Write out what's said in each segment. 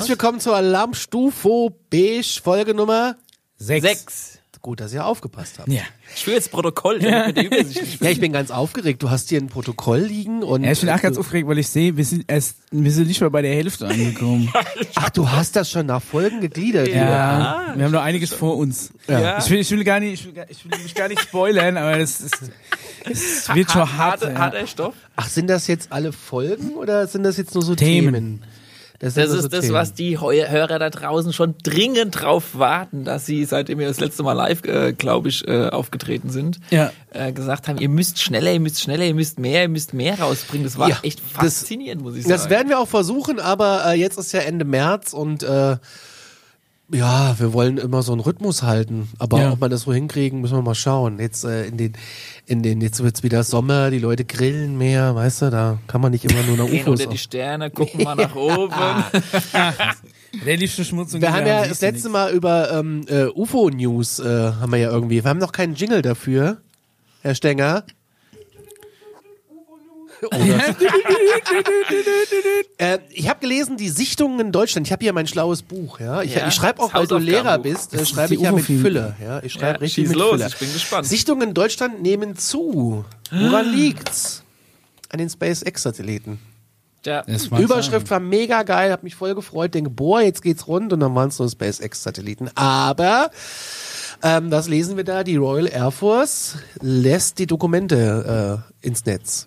Herzlich willkommen zur Alarmstufe Beige Folge Nummer. Sechs. Sechs. Gut, dass ihr aufgepasst habt. Ja. Ich will jetzt Protokoll, damit wir die Übersicht nicht Ja, ich bin ganz aufgeregt. Du hast hier ein Protokoll liegen und. ja. Ich bin auch ganz aufgeregt, weil ich sehe, wir sind erst, wir sind nicht mal bei der Hälfte angekommen. Ach, du hast das schon nach Folgen gegliedert. hier. Ja, wir haben noch einiges vor uns. Ja. Ich, will, ich will gar nicht, ich will, gar- ich will mich gar nicht spoilern, aber das ist, es wird schon hart. Harter, ja. harter Stoff. Ach, sind das jetzt alle Folgen oder sind das jetzt nur so Themen? Themen. Das nur ist so das, Themen. was die Hörer da draußen schon dringend drauf warten, dass sie, seitdem wir das letzte Mal live, äh, glaube ich, äh, aufgetreten sind, Ja. äh, gesagt haben, ihr müsst schneller, ihr müsst schneller, ihr müsst mehr, ihr müsst mehr rausbringen. Das war Ja, echt das- faszinierend, muss ich sagen. Das werden wir auch versuchen, aber äh, jetzt ist ja Ende März und äh, ja, wir wollen immer so einen Rhythmus halten. Aber Ja. ob man das so hinkriegen, müssen wir mal schauen. Jetzt äh, in den, in den, jetzt wird's wieder Sommer, die Leute grillen mehr, weißt du, da kann man nicht immer nur nach Gehen UFOs. unter die Sterne, gucken mal nach oben. Der Lichtverschmutzung. Wir haben ja das letzte nichts. Mal über ähm, äh, UFO-News äh, haben wir ja irgendwie. Wir haben noch keinen Jingle dafür, Herr Stenger. äh, ich habe gelesen, die Sichtungen in Deutschland. Ich habe hier mein schlaues Buch. Ja, ich, Ja, ich schreibe auch, das weil du Lehrer bist, äh, Das schreibe ich ja mit. Fülle. Ja, ich schreibe Ja, richtig schieß mit los, Fülle. ich bin gespannt. Sichtungen in Deutschland nehmen zu. Woran liegt's? An den SpaceX-Satelliten. Ja. Das Überschrift war mega geil, hab mich voll gefreut, denke, boah, jetzt geht's rund und dann waren es nur SpaceX-Satelliten. Aber ähm, was lesen wir da? Die Royal Air Force lässt die Dokumente äh, ins Netz.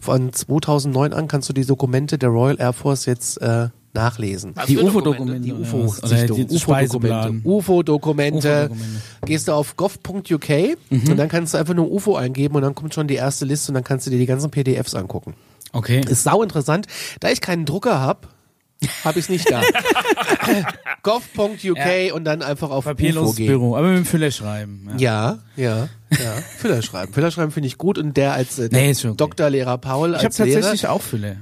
Von 2009 an kannst du die Dokumente der Royal Air Force jetzt äh, nachlesen. Was Die UFO-Dokumente. Die UFO-Sichtung, die UFO-Dokumente. UFO-Dokumente. UFO-Dokumente. Gehst du auf gov.uk und dann kannst du einfach nur UFO eingeben und dann kommt schon die erste Liste und dann kannst du dir die ganzen PDFs angucken. Okay. Ist sau interessant. Da ich keinen Drucker hab, habe ich es nicht da. gov.uk und dann einfach auf gehen. Büro, aber mit dem Füller schreiben. Ja. Ja, ja, ja. Füller schreiben. Füller schreiben finde ich gut und der als äh, Nee, okay. Doktorlehrer Paul Ich habe als Lehrer. tatsächlich auch Füller.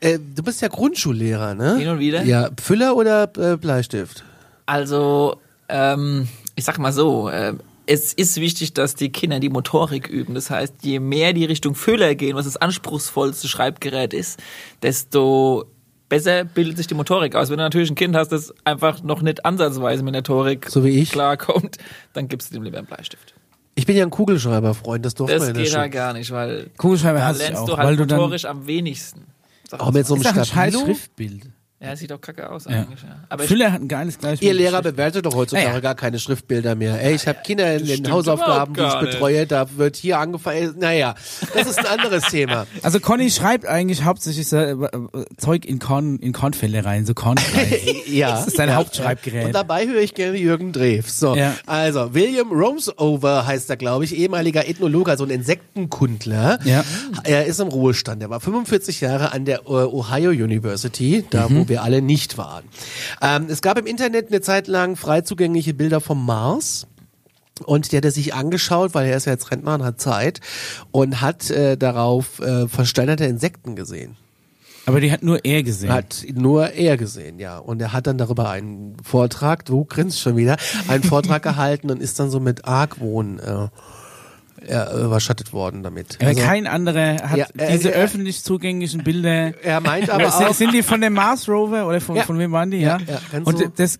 Äh, du bist ja Grundschullehrer, ne? Hin und wieder. Ja, Füller oder äh, Bleistift? Also, ähm, ich sag mal so, äh, es ist wichtig, dass die Kinder die Motorik üben. Das heißt, je mehr die Richtung Füller gehen, was das anspruchsvollste Schreibgerät ist, desto besser bildet sich die Motorik aus. Wenn du natürlich ein Kind hast, das einfach noch nicht ansatzweise mit der Motorik So wie ich. klarkommt, dann gibst du dem lieber einen Bleistift. Ich bin ja ein Kugelschreiber-Freund, das durfte Das man in der geht ja gar nicht, weil Kugelschreiber da ich lernst auch, du weil halt du dann- motorisch am wenigsten. Auch mit so einem Stabilo? Schriftbild. Ja, sieht doch kacke aus Ja. eigentlich. Ja. Aber ich, Füller hat ein geiles Gleichbild. Ihr Lehrer bewertet doch heutzutage Ja, ja. gar keine Schriftbilder mehr. Ey, ich habe Kinder in den Hausaufgaben, die ich betreue, da wird hier angefangen. Naja, das ist ein anderes Thema. Also Conny schreibt eigentlich hauptsächlich äh, äh, Zeug in Korn in Kornfälle rein, so Kornkreis. Ja. Das ist sein ja. Hauptschreibgerät. Und dabei höre ich gerne Jürgen Drews. So, Ja. also William Romesover heißt er, glaube ich, ehemaliger Ethnologe, also ein Insektenkundler. Ja. Er ist im Ruhestand. Er war 45 Jahre an der äh, Ohio University, da wo wir alle nicht waren. Ähm, es gab im Internet eine Zeit lang frei zugängliche Bilder vom Mars. Und der hat er sich angeschaut, weil er ist ja jetzt Rentner und hat Zeit und hat äh, darauf äh, versteinerte Insekten gesehen. Aber die hat nur er gesehen. Hat nur er gesehen, ja. Und er hat dann darüber einen Vortrag, du grinst schon wieder, einen Vortrag gehalten und ist dann so mit Argwohn äh, überschattet worden damit. Also, kein anderer hat Ja, äh, diese äh, öffentlich zugänglichen Bilder. er meint aber sind, auch, sind die von dem Mars Rover oder von, Ja. von wem waren die? Ja. Ja, ja, Und so. das,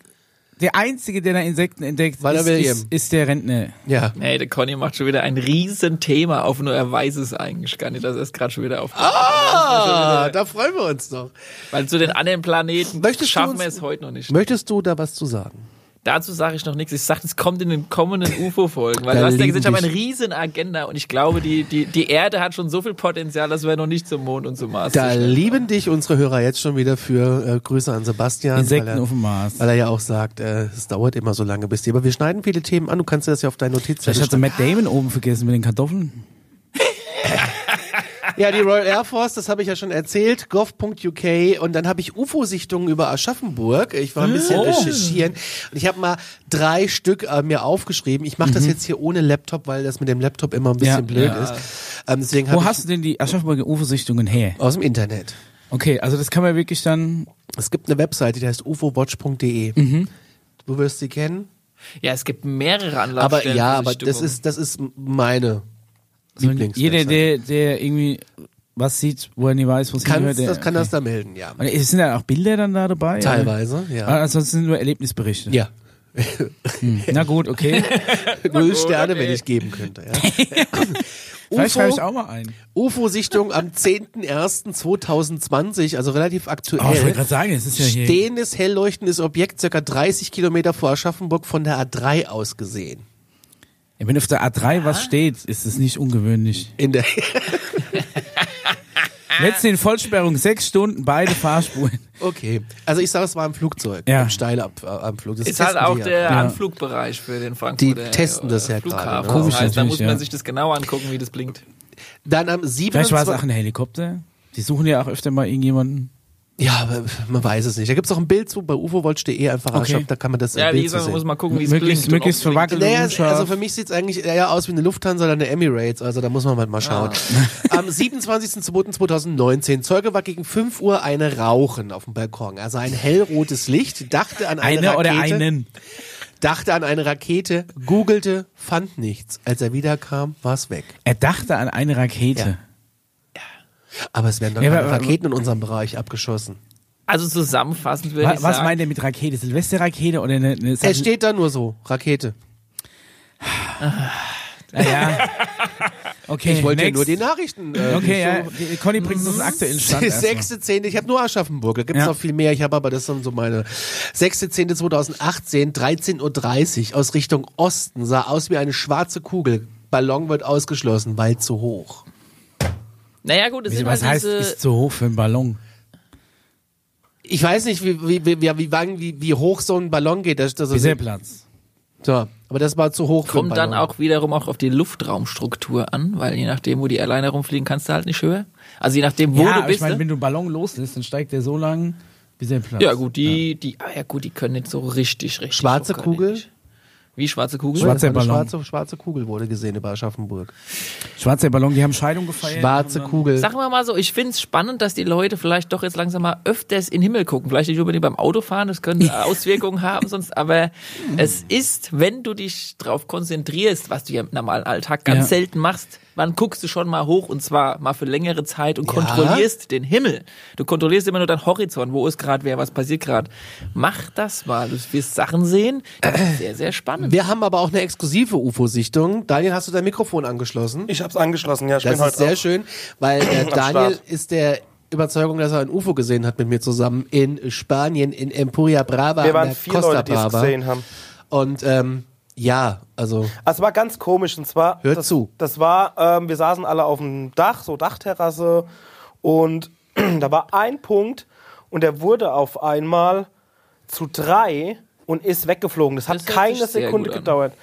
der einzige, der da Insekten entdeckt, ist, ist, ist der Rentner. ja. nee, der Conny macht schon wieder ein Riesenthema auf, nur er weiß es eigentlich gar nicht. Das ist gerade schon wieder auf. Ah, da freuen wir uns doch. Weil zu den anderen Planeten Möchtest du schaffen uns- wir es heute noch nicht. Möchtest du da was zu sagen? Dazu sage ich noch nichts. Ich sage, es kommt in den kommenden UFO-Folgen. Weil Da du hast ja gesagt, ich habe eine riesen Agenda und ich glaube, die, die, die Erde hat schon so viel Potenzial, dass wir noch nicht zum Mond und zum Mars Da lieben dich unsere Hörer jetzt schon wieder für äh, Grüße an Sebastian. Insekten weil er, auf dem Mars. Weil er ja auch sagt, äh, es dauert immer so lange bis die. Aber wir schneiden viele Themen an. Du kannst dir das ja auf deine Notizen Vielleicht hat sie Matt Damon oben vergessen mit den Kartoffeln. Ja, die Royal Air Force, das habe ich ja schon erzählt, gov.uk und dann habe ich UFO-Sichtungen über Aschaffenburg. Ich war ein bisschen Oh. recherchieren und ich habe mal drei Stück äh, mir aufgeschrieben. Ich mache das jetzt hier ohne Laptop, weil das mit dem Laptop immer ein bisschen Ja. blöd Ja. ist. Ähm, deswegen Wo hast du denn die Aschaffenburger UFO-Sichtungen her? aus dem Internet. Okay, also das kann man wirklich dann. Es gibt eine Webseite, die heißt ufowatch.de. Du wirst sie kennen. Ja, es gibt mehrere Aber Anlaufstellen. ja, für aber das ist das ist meine Lieblings jeder, der, der irgendwie was sieht, wo er nie weiß, wo es hinhört. der- das kann okay. das da melden, ja. Und es sind ja auch Bilder dann da dabei? Teilweise, ja. Ah, Ansonsten nur Erlebnisberichte. Ja. Hm. Na gut, okay. Null Sterne, okay. wenn ich geben könnte. Ja. Vielleicht schreibe ich UFO, auch mal ein. UFO-Sichtung am 10.01.2020, also relativ Oh, ich wollte aktuell. gerade sagen, es ist ja hier. Stehendes, hell leuchtendes Objekt, circa 30 Kilometer vor Aschaffenburg von der A3 aus gesehen. Ja, wenn auf der A3 was steht, ist es nicht ungewöhnlich. In der, Letzte in Vollsperrung, sechs Stunden, beide Fahrspuren. okay. Also ich sage, es war im Flugzeug, Ja. im Steilabflug. Das Ist halt auch ja. der Ja. Anflugbereich für den Frankfurter Die testen das ja Flughafen. gerade, ne? Komisch das heißt, da muss man ja. sich das genau angucken, wie das blinkt. Dann am Vielleicht war es 27. auch ein Helikopter. Die suchen ja auch öfter mal irgendjemanden. Ja, aber man weiß es nicht. Da gibt's auch ein Bild zu bei ufowatch.de einfach Okay. anschauen, da kann man das Ja, äh, wie Bild gesagt, man muss mal gucken, wie es Möglichst- möglichst verwackelt. Naja, also für mich sieht's eigentlich eher aus wie eine Lufthansa oder eine Emirates, also da muss man halt mal schauen. Am 27.02.2019, Zeuge war gegen 5 Uhr eine Rauchen auf dem Balkon, also ein hellrotes Licht, dachte an eine, Eine Rakete, oder einen. dachte an eine Rakete, googelte, fand nichts. Als er wiederkam, war's weg. Er dachte an eine Rakete. Aber es werden doch Ja, keine aber- Raketen in unserem Bereich abgeschossen. Also zusammenfassend würde Wa- ich Was sagen, meint er mit Rakete? Silvesterrakete oder eine, eine Es steht da nur so, Rakete. Ah, ja. Okay, Ich wollte ja nur die Nachrichten. Äh, Okay, ja. so Conny bringt uns aktuellen Stand. Sechste, zehnte, ich habe nur Aschaffenburg, da gibt's Ja. noch viel mehr, ich habe aber das sind so meine. Sechste, zehnte 2018, 13.30 Uhr aus Richtung Osten, sah aus wie eine schwarze Kugel. Ballon wird ausgeschlossen, weil zu hoch. Naja gut, es sind Was halt heißt, diese, ist zu hoch für einen Ballon? Ich weiß nicht, wie, wie, wie, wie, wie, hoch so ein Ballon geht. Das, das, Wie sehr Platz? so, aber das war zu hoch kommt dann auch wiederum auch auf die Luftraumstruktur an, weil je nachdem, wo die Airliner rumfliegen, kannst du halt nicht höher. Also je nachdem, wo ja, du aber ich bist. meine, ne? wenn du einen Ballon loslässt, dann steigt der so lang, bis er Platz. ja gut, die, die, ah, ja gut, die können nicht so richtig, richtig. Schwarze Kugel? nicht. Wie schwarze Kugel? Schwarze- eine Ballon. schwarze, schwarze Kugel wurde gesehen über Aschaffenburg. Schwarzer Ballon, die haben Scheidung gefeiert. Schwarze Kugel. Sagen wir mal so, ich find's spannend, dass die Leute vielleicht doch jetzt langsam mal öfters in den Himmel gucken. Vielleicht nicht unbedingt beim Autofahren, das könnte Auswirkungen haben, sonst, aber es ist, wenn du dich darauf konzentrierst, was du ja im normalen Alltag ganz Ja. selten machst, wann guckst du schon mal hoch und zwar mal für längere Zeit und Ja. kontrollierst den Himmel. Du kontrollierst immer nur deinen Horizont, wo ist gerade wer, was passiert gerade. Mach das mal, du wirst Sachen sehen, das ist sehr, sehr spannend. Wir haben aber auch eine exklusive UFO-Sichtung. Daniel, hast du dein Mikrofon angeschlossen? Ich hab's angeschlossen, ja. Ich Das bin ist heute sehr auch. schön, weil äh, Daniel Start. ist der Überzeugung, dass er ein UFO gesehen hat mit mir zusammen in Spanien, in Empuria Brava, Wir waren der vier Costa Leute, die es Brava. gesehen haben. Und ähm, ja, also Also es war ganz komisch und zwar. Hört das, zu. Das war, ähm, wir saßen alle auf dem Dach, so Dachterrasse und da war ein Punkt und der wurde auf einmal zu drei und ist weggeflogen. Das hat Das hört keine Sekunde gedauert.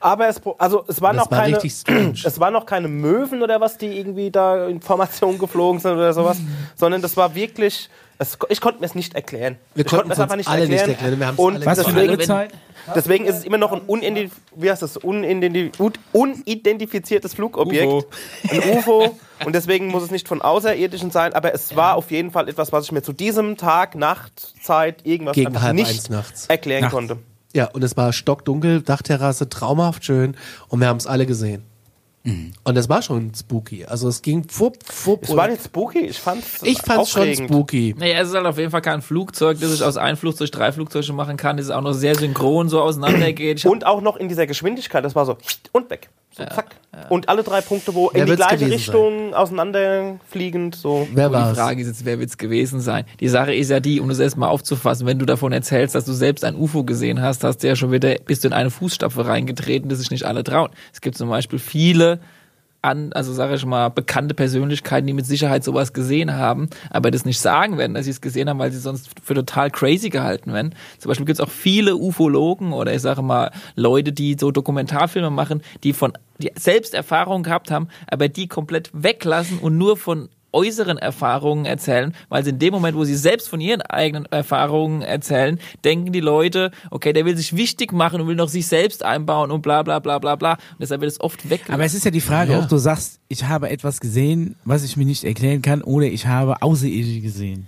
Aber es, also es waren noch war keine, es waren noch keine Möwen oder was, die irgendwie da Informationen geflogen sind oder sowas, sondern das war wirklich, es, ich konnte mir es nicht erklären. Wir ich konnten es einfach nicht alle nicht erklären. erklären. Wir haben's und alle Was für eine Uhrzeit? Deswegen ist es immer noch ein unidentif wie heißt das? Unidentif unidentifiziertes Flugobjekt. UFO. Ein UFO. Und deswegen muss es nicht von Außerirdischen sein, aber es war auf jeden Fall etwas, was ich mir zu diesem Tag, Nachtzeit, irgendwas Gegen halb nicht eins nachts. erklären Nachts. konnte. Ja, und es war stockdunkel, Dachterrasse, traumhaft schön und wir haben es alle gesehen. Und es war schon spooky. Also es ging fupp, fupp. Es war nicht spooky, ich fand's ich fand's schon aufregend. spooky. Naja, es ist halt auf jeden Fall kein Flugzeug, das ich aus ein Flugzeug drei Flugzeuge machen kann, das auch noch sehr synchron so auseinandergeht. Und auch noch in dieser Geschwindigkeit, das war so und weg. So, zack. Und alle drei Punkte, wo Wer in die gleiche Richtung auseinanderfliegend, so. Wer Aber war die Frage ist jetzt, wer wird's gewesen sein? Die Sache ist ja die, um das erstmal aufzufassen, wenn du davon erzählst, dass du selbst ein UFO gesehen hast, hast du ja schon wieder, bist du in eine Fußstapfe reingetreten, das sich nicht alle trauen. Es gibt zum Beispiel viele an, also sage ich mal, bekannte Persönlichkeiten, die mit Sicherheit sowas gesehen haben, aber das nicht sagen werden, dass sie es gesehen haben, weil sie sonst für total crazy gehalten werden. Zum Beispiel gibt es auch viele Ufologen oder ich sage mal Leute, die so Dokumentarfilme machen, die von die selbst Erfahrungen gehabt haben, aber die komplett weglassen und nur von äußeren Erfahrungen erzählen, weil sie in dem Moment, wo sie selbst von ihren eigenen Erfahrungen erzählen, denken die Leute, okay, der will sich wichtig machen und will noch sich selbst einbauen und bla bla bla bla bla. Und deshalb wird es oft weggelassen. Aber es ist ja die Frage, Ja. ob du sagst, ich habe etwas gesehen, was ich mir nicht erklären kann, oder ich habe Außerirdische gesehen.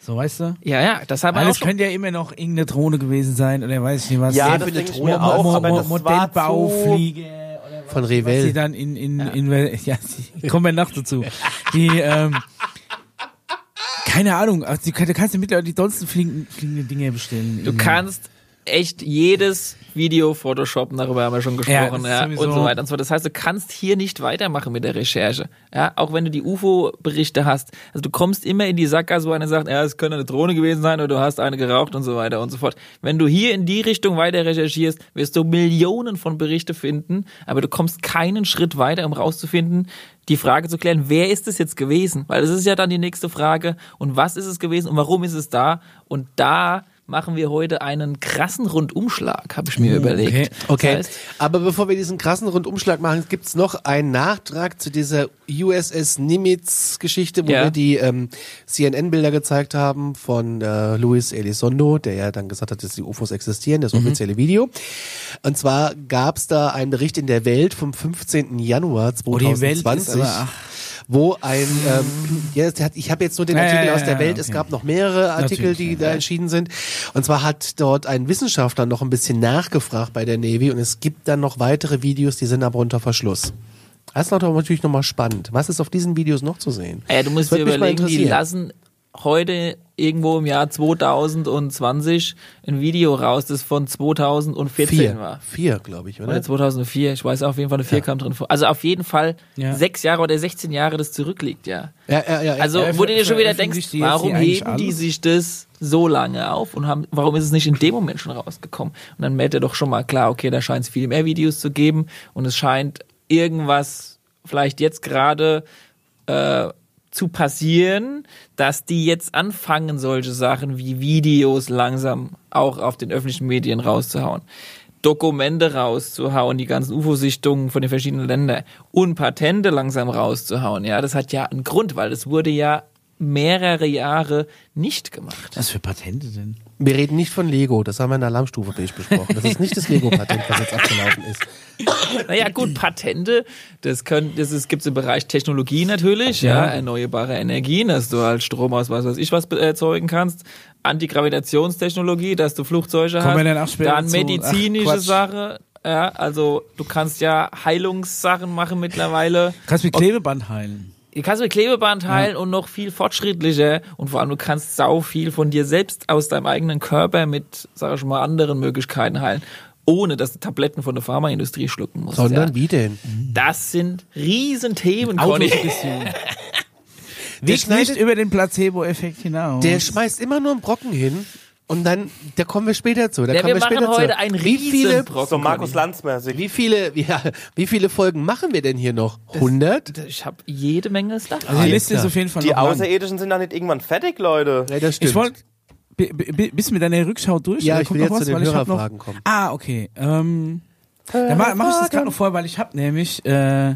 So, weißt du? Ja, ja, das haben wir Weil auch könnte ja immer noch irgendeine Drohne gewesen sein oder weiß ich nicht was. Ja, Sehr das Drohnen mir auch, Mo- aber das war zu... Von was sie Revell. dann in, in, in, ja, sie, kommen wir noch dazu. Die, ähm, keine Ahnung, also du kannst dir mittlerweile die dollsten fliegenden, Dinge bestellen. Du kannst echt jedes Video photoshoppen, darüber haben wir schon Ja, gesprochen, ja, ist und so weiter und so. fort. Das heißt, du kannst hier nicht weitermachen mit der Recherche. Ja, auch wenn du die UFO-Berichte hast. Also du kommst immer in die Sackgasse, wo einer sagt, ja, es könnte eine Drohne gewesen sein oder du hast eine geraucht und so weiter und so fort. Wenn du hier in die Richtung weiter recherchierst, wirst du Millionen von Berichte finden, aber du kommst keinen Schritt weiter, um rauszufinden, die Frage zu klären, wer ist es jetzt gewesen? Weil das ist ja dann die nächste Frage. Und was ist es gewesen und warum ist es da? Und da machen wir heute einen krassen Rundumschlag, habe ich mir überlegt. Okay, Das heißt, aber bevor wir diesen krassen Rundumschlag machen, gibt's noch einen Nachtrag zu dieser USS Nimitz-Geschichte, wo Ja. wir die ähm, CNN-Bilder gezeigt haben von äh, Luis Elizondo, der ja dann gesagt hat, dass die UFOs existieren, das offizielle Video. Und zwar gab's da einen Bericht in der Welt vom 15. Januar Oh, die Welt ist 2020. aber, ach. Wo ein, ähm, ja, ich habe jetzt nur den Ja, Artikel ja, aus der Welt, okay. es gab noch mehrere Artikel, Natürlich, die ja. da entschieden sind. Und zwar hat dort ein Wissenschaftler noch ein bisschen nachgefragt bei der Navy und es gibt dann noch weitere Videos, die sind aber unter Verschluss. Das ist natürlich nochmal spannend. Was ist auf diesen Videos noch zu sehen? ja, du musst dir überlegen, die lassen heute irgendwo im Jahr 2020 ein Video raus, das von 2014 Vier, war. vier, glaube ich, oder? Oder 2004, ich weiß auf jeden Fall, eine 4 kam drin vor. Also auf jeden Fall Ja. sechs Jahre oder 16 Jahre, das zurückliegt, ja. Ja, ja, ja. Also, Ja, wo du dir schon wieder denkst, die warum heben die sich das so lange auf und haben, warum ist es nicht in dem Moment schon rausgekommen? Und dann merkt er doch schon mal klar, okay, da scheint es viel mehr Videos zu geben und es scheint irgendwas vielleicht jetzt gerade äh, zu passieren, dass die jetzt anfangen, solche Sachen wie Videos langsam auch auf den öffentlichen Medien rauszuhauen. Dokumente rauszuhauen, die ganzen UFO-Sichtungen von den verschiedenen Ländern und Patente langsam rauszuhauen. Ja, das hat ja einen Grund, weil das wurde ja mehrere Jahre nicht gemacht. Was für Patente denn? Wir reden nicht von Lego, das haben wir in der Alarmstufe besprochen. Das ist nicht das Lego-Patent, was jetzt abgelaufen ist. Naja, gut, Patente, das können, das ist, gibt's im Bereich Technologie natürlich, ja, Ja. erneuerbare Energien, dass du halt Strom aus was weiß ich was erzeugen kannst. Antigravitationstechnologie, dass du Flugzeuge Kommen hast. dann medizinische. Sache. Ja, also du kannst ja Heilungssachen machen mittlerweile. Kannst mit Klebeband heilen. Du kannst mit Klebeband heilen und noch viel fortschrittlicher und vor allem du kannst sau viel von dir selbst aus deinem eigenen Körper mit, sag ich mal, anderen Möglichkeiten heilen, ohne dass du Tabletten von der Pharmaindustrie schlucken musst. Sondern ja. wie denn? Das sind Riesenthemen, Conny. Der Weg nicht schneidet, über den Placebo-Effekt hinaus. der schmeißt immer nur einen Brocken hin und dann, da kommen wir später zu. Da Ja, kommen wir wir später machen heute zu. einen wie viele. So Markus. Lanz-mäßig. wie viele, ja, wie viele Folgen machen wir denn hier noch? 100? Ich habe jede Menge Stuff. also die Liste ist auf jeden Fall Die lang. Außerirdischen sind doch nicht irgendwann fertig, Leute. Ja, das stimmt. Ich bi- bist du mit deiner Rückschau durch? Ja, ich will jetzt zu was? den ich hab Hörerfragen noch, kommen. Ah, okay. Ähm, dann ma- mach ich das gerade noch vor, weil ich habe nämlich äh,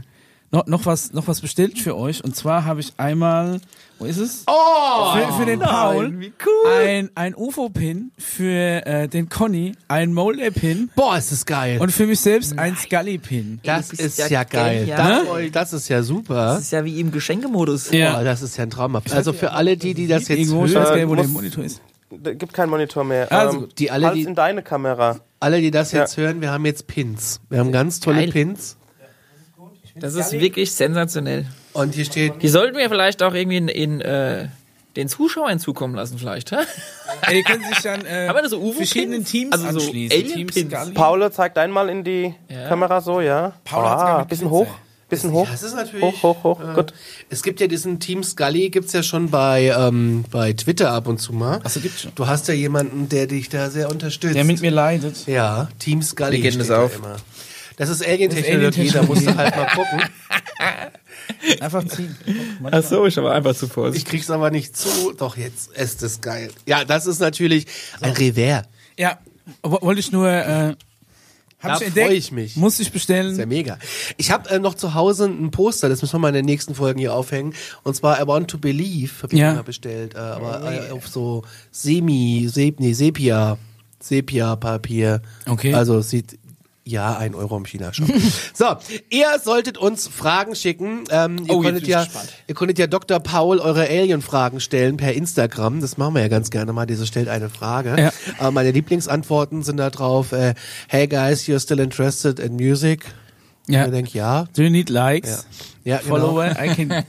noch, noch was noch was bestellt für euch. Und zwar habe ich einmal, wo ist es? Oh, für, für den Paul wie cool. ein, ein UFO-Pin, für äh, den Conny ein Molder-Pin Boah, ist das geil. und für mich selbst ein Scully-Pin. das bist ist ja ja geil. genial. Das, das ist ja super. Das ist ja wie im Geschenkemodus. Boah, das ist ja ein Trauma. Also für alle die, die das jetzt Irgendwo, ich weiß hören, gar nicht, wo der Monitor ist. Da gibt keinen Monitor mehr. Also, ähm, die alle, die- in deine Kamera. alle die das Ja. jetzt hören, wir haben jetzt Pins. Wir haben ganz tolle Geil. Pins. Das ist wirklich sensationell. Und hier steht, Die sollten wir vielleicht auch irgendwie in, in äh, den Zuschauern zukommen lassen, vielleicht. Hä? Ey, die können sich dann äh, Haben wir da so UFO-Pins? verschiedenen Teams Also so anschließen. Alien-Pins? Team Scully. Paul, zeig einmal in die Ja. Kamera so, ja. Gar ah, mit bisschen hoch. Bisschen hoch. das ist natürlich, Hoch, hoch, hoch. äh, Gut. Es gibt ja diesen Team Scully, gibt's ja schon bei, ähm, bei Twitter ab und zu mal. Achso, gibt's schon. Du hast ja jemanden, der dich da sehr unterstützt. Der mit mir leidet. Ja, Team Scully. Wir gehen das da auf. Immer. Das ist Alien-Technologie, da musst du halt mal gucken. Einfach ziehen. Ach so, ich aber einfach zu vorsichtig. Ich krieg's aber nicht zu. Doch, jetzt ist es geil. Ja, das ist natürlich ein Revers. Ja, wo- wollte ich nur. Äh, Da hab ich mich. Muss ich bestellen. Ist ja mega. Ich habe äh, noch zu Hause ein Poster, das müssen wir mal in den nächsten Folgen hier aufhängen. Und zwar I Want to Believe, habe ich Ja. mal bestellt. Äh, aber äh, auf so Semi, Sep, nee, Sepia, Sepia-Papier. Okay. Also sieht ja, ein Euro im China-Shop. so, ihr solltet uns Fragen schicken. Ähm, ihr, Oh, konntet ja, gespannt. ihr konntet ja Dr. Paul eure Alien-Fragen stellen per Instagram. Das machen wir ja ganz gerne mal. Diese stellt eine Frage. Ja. Äh, meine Lieblingsantworten sind da drauf. Äh, hey guys, you're still interested in music? Ja. Ja. Ich denke, ja. Do you need likes? Ja, genau. Follower? I can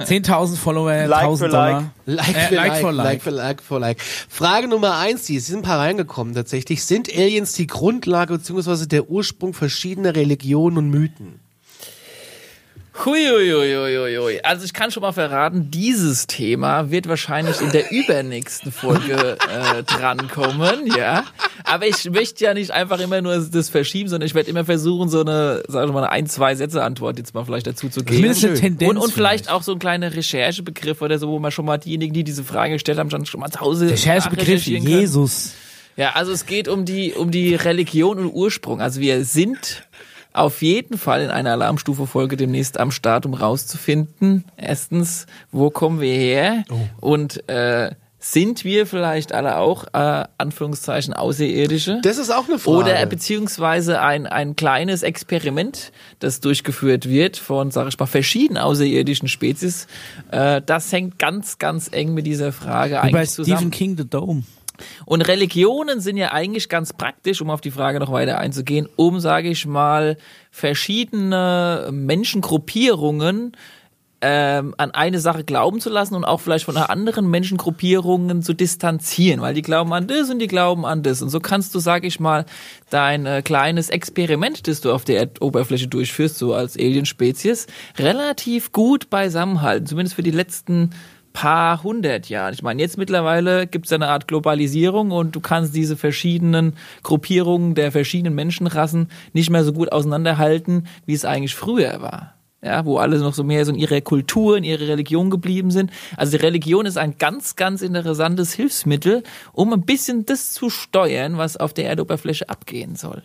10.000 Follower, Like 1000 für Dollar. Like Äh, für like like, for like. like. für like for like. Frage Nummer eins, die sind ein paar reingekommen tatsächlich. Sind Aliens die Grundlage bzw. der Ursprung verschiedener Religionen und Mythen? Huiuiuiuiui. Also ich kann schon mal verraten, dieses Thema wird wahrscheinlich in der übernächsten Folge äh, drankommen, ja. Aber ich möchte ja nicht einfach immer nur das verschieben, sondern ich werde immer versuchen, so eine, sag ich mal, eine ein, zwei Sätze Antwort jetzt mal vielleicht dazu zu geben. Eine. Tendenz. Und, und vielleicht auch so ein kleiner Recherchebegriff oder so, wo man schon mal diejenigen, die diese Frage gestellt haben, schon, schon mal zu Hause Recherchebegriff. Jesus. Ja, also es geht um die, um die Religion und Ursprung. Also wir sind auf jeden Fall in einer Alarmstufe-Folge demnächst am Start, um rauszufinden, erstens, wo kommen wir her und äh, sind wir vielleicht alle auch, äh, Anführungszeichen, Außerirdische? Das ist auch eine Frage. Oder beziehungsweise ein, ein kleines Experiment, das durchgeführt wird von, sag ich mal, verschiedenen außerirdischen Spezies. Äh, das hängt ganz, ganz eng mit dieser Frage Wie bei eigentlich Stephen zusammen. King The Dome. Und Religionen sind ja eigentlich ganz praktisch, um auf die Frage noch weiter einzugehen, um, sage ich mal, verschiedene Menschengruppierungen ähm, an eine Sache glauben zu lassen und auch vielleicht von anderen Menschengruppierungen zu distanzieren, weil die glauben an das und die glauben an das. Und so kannst du, sag ich mal, dein äh, kleines Experiment, das du auf der Erdoberfläche durchführst, so als Alien-Spezies, relativ gut beisammenhalten, zumindest für die letzten paar hundert Jahren. Ich meine, jetzt mittlerweile gibt es eine Art Globalisierung und du kannst diese verschiedenen Gruppierungen der verschiedenen Menschenrassen nicht mehr so gut auseinanderhalten, wie es eigentlich früher war. Ja, wo alle noch so mehr so in ihrer Kultur, in ihrer Religion geblieben sind. Also die Religion ist ein ganz, ganz interessantes Hilfsmittel, um ein bisschen das zu steuern, was auf der Erdoberfläche abgehen soll.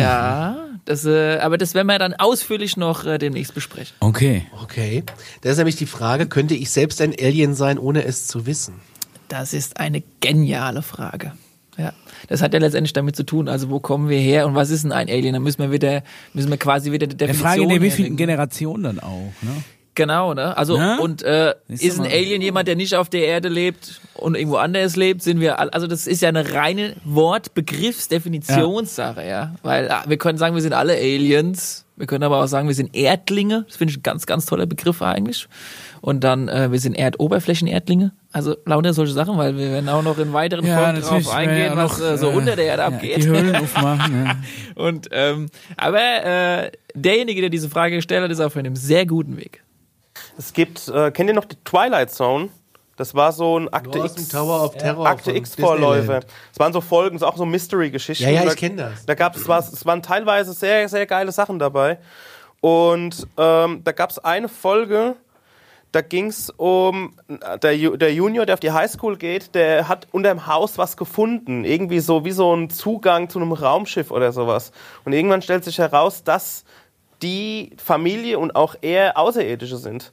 Ja, das, äh, aber das werden wir dann ausführlich noch äh, demnächst besprechen. Okay. Okay. Das ist nämlich die Frage, könnte ich selbst ein Alien sein, ohne es zu wissen? Das ist eine geniale Frage. Ja, das hat ja letztendlich damit zu tun, also wo kommen wir her und was ist denn ein Alien? Da müssen wir wieder, müssen wir quasi wieder die Der Definition Frage in der wievielten. Generation dann auch, ne? Genau, ne? Also Ne? und äh, ist ein. Alien jemand, der nicht auf der Erde lebt und irgendwo anders lebt, sind wir also das ist ja eine reine Wortbegriffsdefinitionssache, ja. Weil ah, wir können sagen, wir sind alle Aliens, wir können aber auch sagen, wir sind Erdlinge, das finde ich ein ganz, ganz toller Begriff eigentlich. Und dann, äh, wir sind Erdoberflächenerdlinge, also lauter solche Sachen, weil wir werden auch noch in weiteren Folgen drauf eingehen, ja, was äh, so äh, unter der Erde ja, abgeht. Die Höhlen aufmachen, ja. Und ähm, aber äh, derjenige, der diese Frage gestellt hat, ist auf einem sehr guten Weg. Es gibt, äh, kennt ihr noch die Twilight Zone? Das war so ein Akte dem X, Tower of Terror Akte X. Disneyland. Es waren so Folgen, so auch so Mystery-Geschichten. Ja, ja, ich Da- kenn das. Da gab es, es waren teilweise sehr, sehr geile Sachen dabei. Und ähm, da gab es eine Folge, da ging es um der, Ju- der Junior, der auf die Highschool geht, der hat unterm Haus was gefunden. Irgendwie so wie so ein Zugang zu einem Raumschiff oder sowas. Und irgendwann stellt sich heraus, dass die Familie und auch er Außerirdische sind.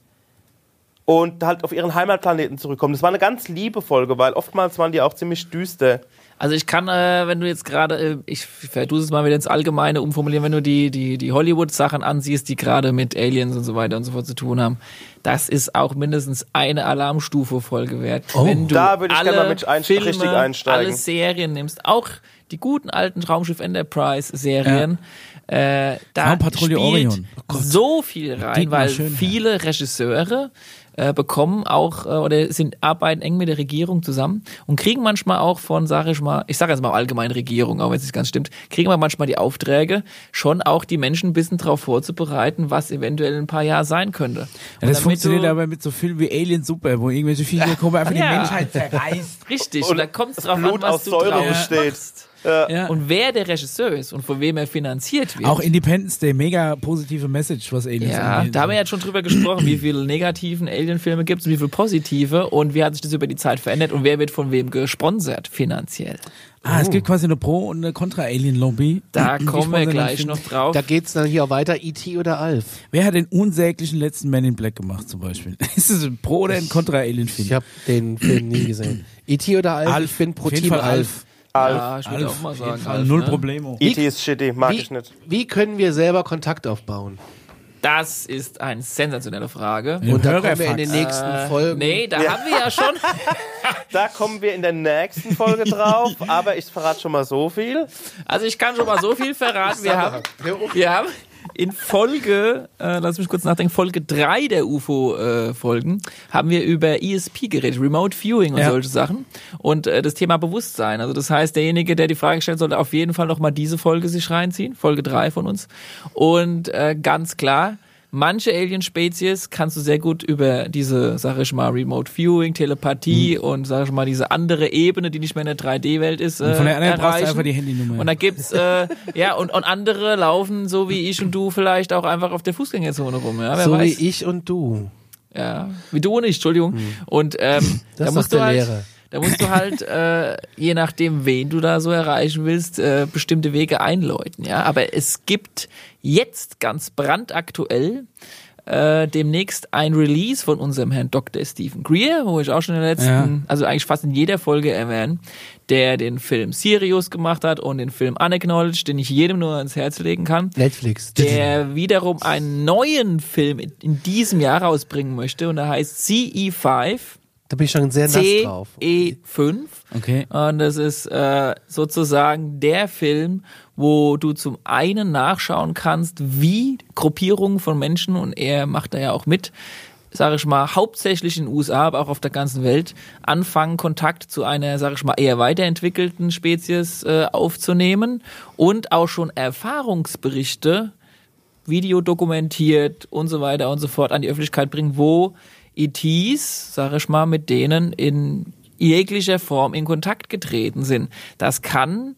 Und halt auf ihren Heimatplaneten zurückkommen. Das war eine ganz liebe Folge, weil oftmals waren die auch ziemlich düster. Also ich kann, äh, wenn du jetzt gerade, äh, ich versuche es mal wieder ins Allgemeine umformulieren, wenn du die, die, die Hollywood-Sachen ansiehst, die gerade mit Aliens und so weiter und so fort zu tun haben, das ist auch mindestens eine Alarmstufe-Folge wert. Oh, wenn du da würde ich alle gerne mal mit ein- Filme, richtig einsteigen. alle Serien nimmst, auch die guten alten Raumschiff Enterprise-Serien, äh, da spielt Orion. Oh so viel rein, weil viele Regisseure äh, bekommen auch äh, oder sind arbeiten eng mit der Regierung zusammen und kriegen manchmal auch von, sage ich mal, ich sage jetzt mal allgemein Regierung, auch wenn es nicht ganz stimmt, kriegen wir manchmal die Aufträge, schon auch die Menschen ein bisschen darauf vorzubereiten, was eventuell in ein paar Jahren sein könnte. Ja, Und das damit funktioniert du- aber mit so Filmen wie Alien Super, wo irgendwelche Viecher kommen, einfach die Ja. Menschheit zerreißt. Richtig, und, Und da kommt es drauf Blut an, was aus du Säure draus besteht. machst. Ja. Und wer der Regisseur ist und von wem er finanziert wird. Auch Independence Day, mega positive Message, was Aliens Ja, angeht. da haben wir jetzt schon drüber gesprochen, wie viele negativen Alien-Filme gibt es und wie viele positive und wie hat sich das über die Zeit verändert und wer wird von wem gesponsert finanziell. Ah, es gibt quasi eine Pro- und eine Contra-Alien-Lobby. Da kommen wir gleich noch drauf. Da geht's dann hier auch weiter, E.T. oder Alf. Wer hat den unsäglichen letzten Man in Black gemacht zum Beispiel? Ist es ein Pro- oder ein Contra-Alien-Film? Ich habe den Film nie gesehen. E.T. oder Alf? Alf. Ich bin pro Team Fall Alf. Alf. ja, ich würde auch mal sagen. Alf, Null ne? Problemo. E.T. ist shitty, mag Wie, ich nicht. wie können wir selber Kontakt aufbauen? Das ist eine sensationelle Frage. Und da kommen wir in den nächsten Äh, Folgen. nee, da haben wir ja schon. Da kommen wir in der nächsten Folge drauf, aber ich verrate schon mal so viel. Also ich kann schon mal so viel verraten. Wir haben, wir haben in Folge, äh, lass mich kurz nachdenken, Folge 3 der UFO-Folgen, haben wir über ESP geredet, Remote Viewing und Ja. solche Sachen. Und äh, das Thema Bewusstsein. Also das heißt, derjenige, der die Frage stellt, sollte auf jeden Fall nochmal diese Folge sich reinziehen, Folge 3 von uns. Und äh, ganz klar, Manche Alien-Spezies kannst du sehr gut über diese, sag ich mal, Remote Viewing, Telepathie und, sag ich mal, diese andere Ebene, die nicht mehr in der 3D-Welt ist, äh, von der anderen brauchst du erreichen. einfach die Handynummer. Und da gibt's äh, ja und, und andere laufen so wie ich und du vielleicht auch einfach auf der Fußgängerzone rum. Ja, wer so weiß. wie ich und du. Ja, wie du und ich, Entschuldigung. Und ähm, Das da ist musst du der halt, Lehrer. Da musst du halt äh, je nachdem, wen du da so erreichen willst, äh, bestimmte Wege einläuten. Ja, aber es gibt jetzt ganz brandaktuell äh, demnächst ein Release von unserem Herrn Dr. Stephen Greer, wo ich auch schon in der letzten, Ja. also eigentlich fast in jeder Folge erwähne, der den Film Sirius gemacht hat und den Film Unacknowledged, den ich jedem nur ans Herz legen kann Netflix. der wiederum einen neuen Film in- in diesem Jahr rausbringen möchte und der heißt CE5 Da bin ich schon sehr nass drauf. CE5 Okay. und das ist äh, sozusagen der Film, wo du zum einen nachschauen kannst, wie Gruppierungen von Menschen und er macht da ja auch mit, sage ich mal, hauptsächlich in den USA, aber auch auf der ganzen Welt, anfangen, Kontakt zu einer, sage ich mal, eher weiterentwickelten Spezies äh, aufzunehmen und auch schon Erfahrungsberichte Video dokumentiert und so weiter und so fort an die Öffentlichkeit bringen, wo ETs, sage ich mal, mit denen in jeglicher Form in Kontakt getreten sind. Das kann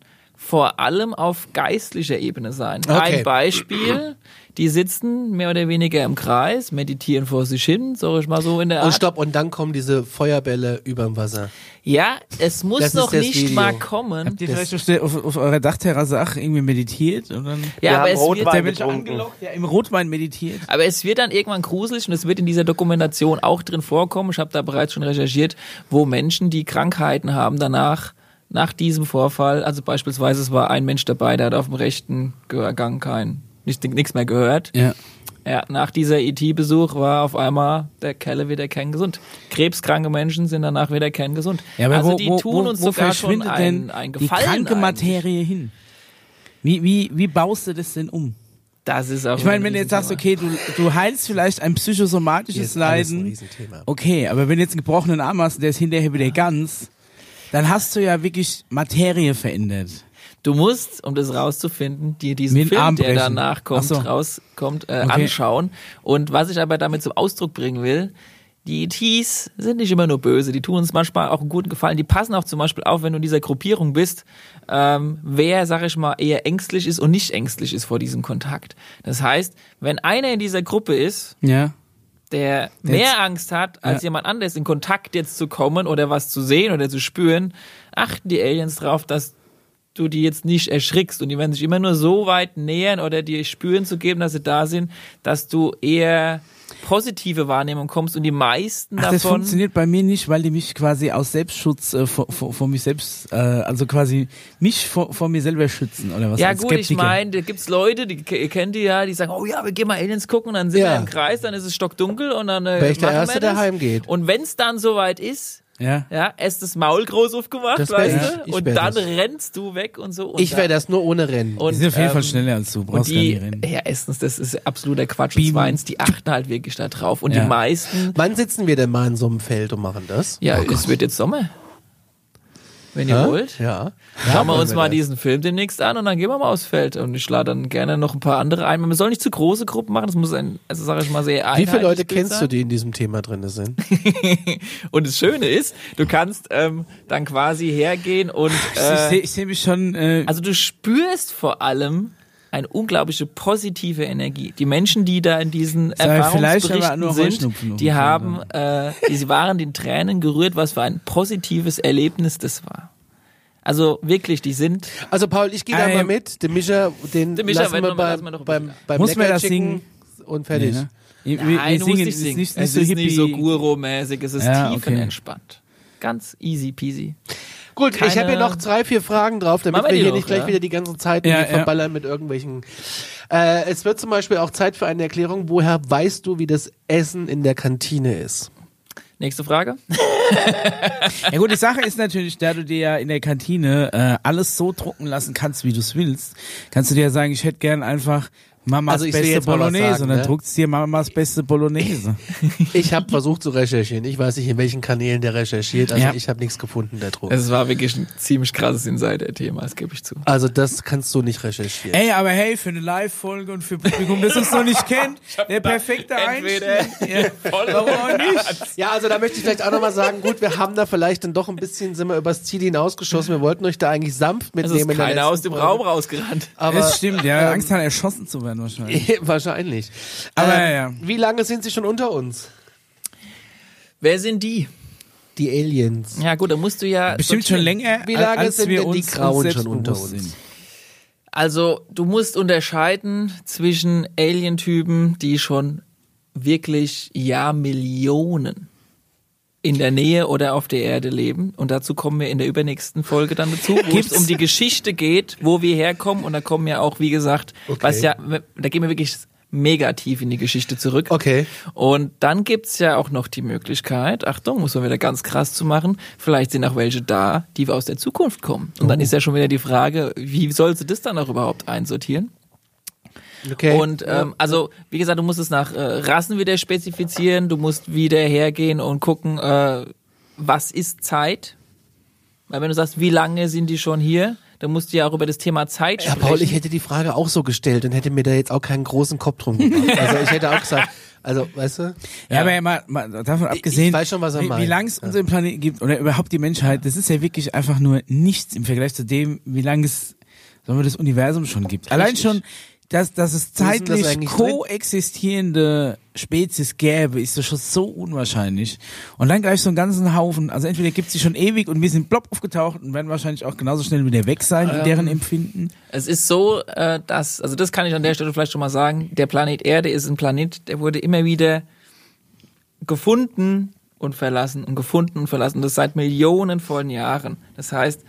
vor allem auf geistlicher Ebene sein. Okay. Ein Beispiel, die sitzen mehr oder weniger im Kreis, meditieren vor sich hin, sag ich mal so in der Und Art. stopp, und dann kommen diese Feuerbälle überm Wasser. Ja, es muss Das noch das nicht Video. mal kommen. Habt ihr vielleicht auf, auf, eurer Dachterrasse auch irgendwie meditiert? Und dann Ja, aber es wird, Rotwein der Mensch getrunken. angelockt, der im Rotwein meditiert. Aber es wird dann irgendwann gruselig und es wird in dieser Dokumentation auch drin vorkommen. Ich habe da bereits schon recherchiert, wo Menschen, die Krankheiten haben, danach nach diesem Vorfall, also beispielsweise es war ein Mensch dabei, der hat auf dem rechten Gehörgang kein nicht- nichts mehr gehört. Ja. Ja, nach dieser ET-Besuch war auf einmal der Kerle wieder kerngesund. Krebskranke Menschen sind danach wieder kerngesund. Ja, aber also wo, die wo, tun wo, uns wo sogar schon verschwindet ein, denn ein die Gefallen. kranke eigentlich. Materie hin? Wie, wie, wie baust du das denn um? Das ist auch Ich meine, ein wenn du jetzt sagst, okay, du, du heilst vielleicht ein psychosomatisches ein Leiden. Riesenthema. Okay, aber wenn du jetzt einen gebrochenen Arm hast der ist hinterher wieder ganz, dann hast du ja wirklich Materie verändert. Du musst, um das rauszufinden, dir diesen Mit Film, der danach kommt, so. rauskommt, äh, Okay. anschauen. Und was ich aber damit zum Ausdruck bringen will, die ETs sind nicht immer nur böse, die tun uns manchmal auch einen guten Gefallen. Die passen auch zum Beispiel auf, wenn du in dieser Gruppierung bist, ähm, wer, sag ich mal, eher ängstlich ist und nicht ängstlich ist vor diesem Kontakt. Das heißt, wenn einer in dieser Gruppe ist, Ja. Der Jetzt- mehr Angst hat, als Ja. jemand anderes in Kontakt jetzt zu kommen oder was zu sehen oder zu spüren, achten die Aliens drauf, dass du die jetzt nicht erschrickst und die werden sich immer nur so weit nähern oder dir spüren zu geben, dass sie da sind, dass du eher positive Wahrnehmung kommst und die meisten Ach, das davon funktioniert bei mir nicht, weil die mich quasi aus Selbstschutz äh, vor, vor, vor mich selbst, äh, also quasi mich vor, vor mir selber schützen oder was? ja gut, ich Skeptiker. meine, da gibt's Leute, die ihr kennt die ja, die sagen, oh ja, wir gehen mal Aliens gucken und dann sind Ja. wir im Kreis, dann ist es stockdunkel und dann äh, ich der Erste, der heimgeht. Und wenn's dann soweit ist, Ja. Ja, erst das Maul groß aufgemacht, weißt ich. du? Ich Und dann das. rennst du weg und so. Und Ich wäre da- das nur ohne Rennen. Und, Die sind auf jeden Fall ähm, schneller als du, brauchst gar die, nicht rennen. ja, erstens, das ist absoluter Quatsch. Und zweitens, die achten halt wirklich da drauf. Und Ja. die meisten, Wann sitzen wir denn mal in so einem Feld und machen das? ja, es wird jetzt Sommer. Wenn ihr Hä? wollt. Ja. Schauen wir uns mal das. diesen Film demnächst an und dann gehen wir mal aufs Feld. Und ich lade dann gerne noch ein paar andere ein. Man soll nicht zu große Gruppen machen, das muss ein, also sage ich mal, sehr Wie viele Leute kennst du, sein. die in diesem Thema drin sind? Und das Schöne ist, du kannst ähm, dann quasi hergehen und ich äh, sehe ich seh mich schon, äh, Also du spürst vor allem eine unglaubliche positive Energie. Die Menschen, die da in diesen aber Erfahrungsberichten sind, die haben, äh, die, sie waren den Tränen gerührt, was für ein positives Erlebnis das war. Also wirklich, die sind. Also Paul, ich gehe da mal mit. Den Mischa, den Den Mischa lassen wir wir- beim, lassen wir doch beim, beim Muss man das Leckerchicken und fertig. nee, ne? Wir, wir, Nein, wir du singen, es ist singen. nicht, es ist so nicht so. Guru-mäßig, es ist Ja, tiefenentspannt. Ganz easy peasy. Gut, ich Keine- habe hier noch drei, vier Fragen drauf, damit wir hier doch, nicht gleich ja? wieder die ganze Zeit ja. verballern mit irgendwelchen. Äh, es wird zum Beispiel auch Zeit für eine Erklärung. Woher weißt du, wie das Essen in der Kantine ist? Nächste Frage. Ja gut, die Sache ist natürlich, da du dir ja in der Kantine äh, alles so drucken lassen kannst, wie du es willst, kannst du dir ja sagen, ich hätte gern einfach Mamas Also beste Bolognese sagen, und dann ne? druckst du dir Mamas beste Bolognese. Ich habe versucht zu recherchieren. Ich weiß nicht, in welchen Kanälen der recherchiert. Also Ja. ich habe nichts gefunden, der Druck. Es war wirklich ein ziemlich krasses Insider-Thema, das gebe ich zu. Also das kannst du nicht recherchieren. Ey, aber hey, für eine Live-Folge und für Publikum, das uns noch nicht kennt, der perfekte Entweder Einstieg. Ja. Warum auch nicht? Ja, also da möchte ich vielleicht auch nochmal sagen, gut, wir haben da vielleicht dann doch ein bisschen, sind wir übers Ziel hinausgeschossen. Wir wollten euch da eigentlich sanft Es ist mitnehmen. in der keiner aus dem. Raum rausgerannt. Aber das stimmt, ja. Angst hat, erschossen zu werden wahrscheinlich. wahrscheinlich. Aber Ähm, ja. Wie lange sind sie schon unter uns? Wer sind die? Die Aliens. Ja gut, da musst du ja... Bestimmt schon länger, Wie lange als sind wir denn die uns, Grauen schon unter uns? sind. Also, du musst unterscheiden zwischen Alientypen, die schon wirklich Jahrmillionen in der Nähe oder auf der Erde leben. Und dazu kommen wir in der übernächsten Folge dann dazu, wo es um die Geschichte geht, wo wir herkommen. Und da kommen ja auch, wie gesagt, was ja, da gehen wir wirklich mega tief in die Geschichte zurück. Okay. Und dann gibt's ja auch noch die Möglichkeit, Achtung, muss man wieder ganz krass zu machen, vielleicht sind auch welche da, die aus der Zukunft kommen. Und dann ist ja schon wieder die Frage, wie sollst du das dann auch überhaupt einsortieren? Okay. Und ähm, also, wie gesagt, du musst es nach äh, Rassen wieder spezifizieren, du musst wieder hergehen und gucken, äh, was ist Zeit? Weil wenn du sagst, wie lange sind die schon hier, dann musst du ja auch über das Thema Zeit ja, sprechen. Paul, ich hätte die Frage auch so gestellt und hätte mir da jetzt auch keinen großen Kopf drum gemacht. Also ich hätte auch gesagt, also, weißt du? Ja, aber ja, mal, mal davon abgesehen, weiß schon, was er wie, wie meint. lange es unseren Planeten gibt oder überhaupt die Menschheit, das ist ja wirklich einfach nur nichts im Vergleich zu dem, wie lange es, sagen wir, das Universum schon gibt. Allein schon, dass, dass es das zeitlich drin? koexistierende Spezies gäbe, ist doch schon so unwahrscheinlich. Und dann gleich so einen ganzen Haufen, also entweder gibt es sie schon ewig und wir sind plopp aufgetaucht und werden wahrscheinlich auch genauso schnell wieder weg sein, in deren Empfinden. Es ist so, äh, dass, also das kann ich an der Stelle vielleicht schon mal sagen, der Planet Erde ist ein Planet, der wurde immer wieder gefunden und verlassen und gefunden und verlassen. Das seit Millionen von Jahren. Das heißt,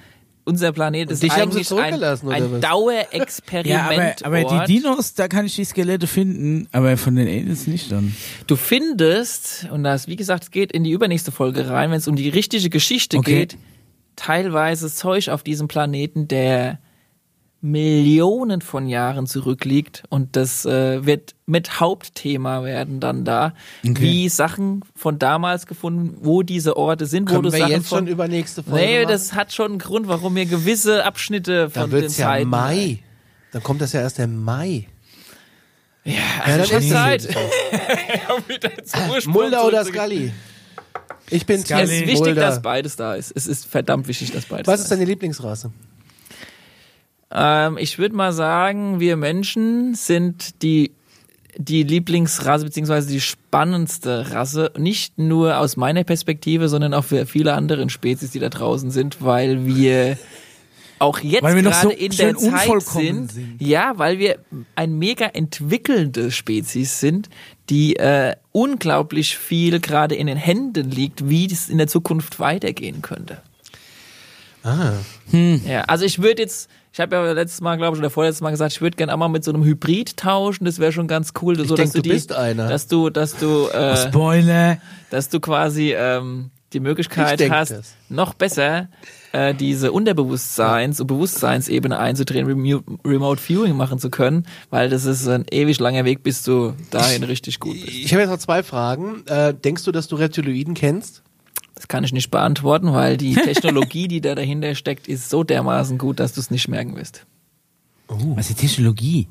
unser Planet ist eigentlich ein, ein? Dauerexperiment. Ja, aber, aber die Dinos, da kann ich die Skelette finden, aber von den Aliens nicht dann. Du findest, und das, wie gesagt, es geht in die übernächste Folge rein, wenn es um die richtige Geschichte Okay. geht, teilweise Zeug auf diesem Planeten, der Millionen von Jahren zurückliegt und das äh, wird mit Hauptthema werden dann da, Okay. wie Sachen von damals gefunden, wo diese Orte sind, wo Können du wir Sachen jetzt von schon über nächste Folge Nee, machen? das hat schon einen Grund, warum wir gewisse Abschnitte von Dann den wird's ja Zeiten Mai. Dann kommt das ja erst im Mai. Ja, Ja, also dann ist es Zeit. Ursprung Mulder oder. Scully? Ich bin Es Team ist wichtig, Mulder. dass beides da ist. Es ist verdammt wichtig, dass beides Was da ist deine Lieblingsrasse? Ähm, ich würde mal sagen, wir Menschen sind die die Lieblingsrasse beziehungsweise die spannendste Rasse, nicht nur aus meiner Perspektive, sondern auch für viele anderen Spezies, die da draußen sind, weil wir auch jetzt gerade so in der Zeit sind, sind. ja, weil wir ein mega entwickelnde Spezies sind, die äh, unglaublich viel gerade in den Händen liegt, wie es in der Zukunft weitergehen könnte. Ah. Ja, also ich würde jetzt, ich habe ja letztes Mal, glaube ich, oder vorletztes Mal gesagt, ich würde gerne einmal mit so einem Hybrid tauschen, das wäre schon ganz cool. so, denk, dass du, du die, bist einer. Dass du, dass du, äh, Spoiler. dass du quasi ähm, die Ich Möglichkeit denk hast, das. noch besser äh, diese Unterbewusstseins- und Bewusstseinsebene einzudrehen, Remu- Remote Viewing machen zu können, weil das ist ein ewig langer Weg, bis du dahin richtig gut bist. Ich habe jetzt noch zwei Fragen. Äh, denkst du, dass du Reptiloiden kennst? Das kann ich nicht beantworten, weil die Technologie, die da dahinter steckt, ist so dermaßen gut, dass du es nicht merken wirst. Was ist die Technologie?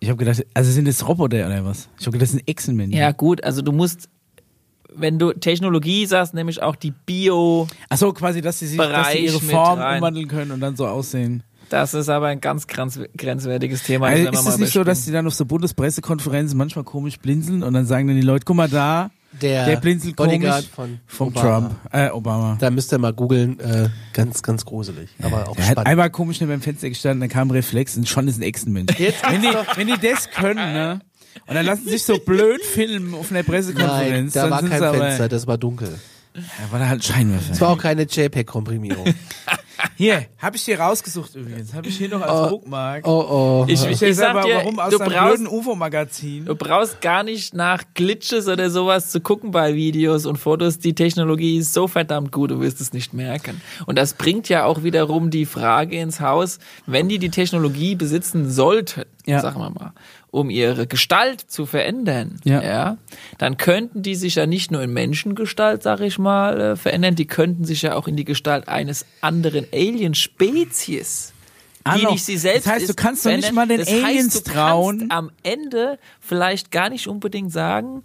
Ich habe gedacht, also sind das Roboter oder was? Ich habe gedacht, das sind Echsenmenschen. Ja, gut, also du musst, wenn du Technologie sagst, nämlich auch die Bio, Ach so, quasi, dass sie sich, dass sie ihre Form umwandeln können und dann so aussehen. das ist aber ein ganz grenz, grenzwertiges Thema. Also ist es nicht so, dass die dann auf so Bundespressekonferenzen manchmal komisch blinzeln und dann sagen dann die Leute, guck mal da, Der, der blinzelt Bodyguard von vom Obama. Trump, äh, Obama. Da müsst ihr mal googeln. Äh, ganz, ganz gruselig. Aber auch hat spannend. einmal komisch neben dem Fenster gestanden, dann kam Reflex und schon ist ein Echsenmensch. Jetzt wenn, die, wenn die das können, ne? Und dann lassen sie sich so blöd filmen auf einer Nein, Pressekonferenz. da dann war kein Fenster, das war dunkel. Ja, war da halt Scheinwerfer. Es war auch keine JPEG-Komprimierung. Hier, habe ich dir rausgesucht übrigens. Habe ich hier noch als Bookmark. Oh, oh. Ich, Ich, ich, sag dir, warum aus du brauchst, blöden UFO-Magazin. du brauchst gar nicht nach Glitches oder sowas zu gucken bei Videos und Fotos. Die Technologie ist so verdammt gut, du wirst es nicht merken. Und das bringt ja auch wiederum die Frage ins Haus, wenn die die Technologie besitzen sollten, Ja. sagen wir mal, um ihre Gestalt zu verändern, Ja. dann könnten die sich ja nicht nur in Menschengestalt, sag ich mal, äh, verändern, die könnten sich ja auch in die Gestalt eines anderen Alien-Spezies die Hallo. nicht sie selbst Das heißt, du kannst doch nicht mal den das heißt, Aliens du kannst trauen. am Ende vielleicht gar nicht unbedingt sagen,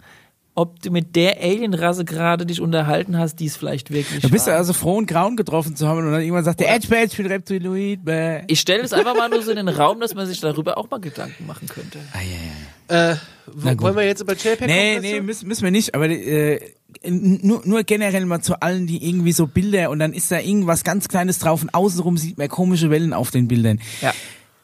ob du mit der Alienrasse gerade dich unterhalten hast, die es vielleicht wirklich Da bist du war. also froh, einen Grauen getroffen zu haben und dann irgendwann sagt der Edge Badge für Reptiloid. bäh. ich stelle es einfach mal nur so in den Raum, dass man sich darüber auch mal Gedanken machen könnte. Äh, Na gut. wollen wir jetzt über JPEG Nee, kommen, nee, du? müssen, müssen wir nicht, aber äh, nur, nur generell mal zu allen, die irgendwie so Bilder und dann ist da irgendwas ganz Kleines drauf und außenrum sieht man komische Wellen auf den Bildern. Ja.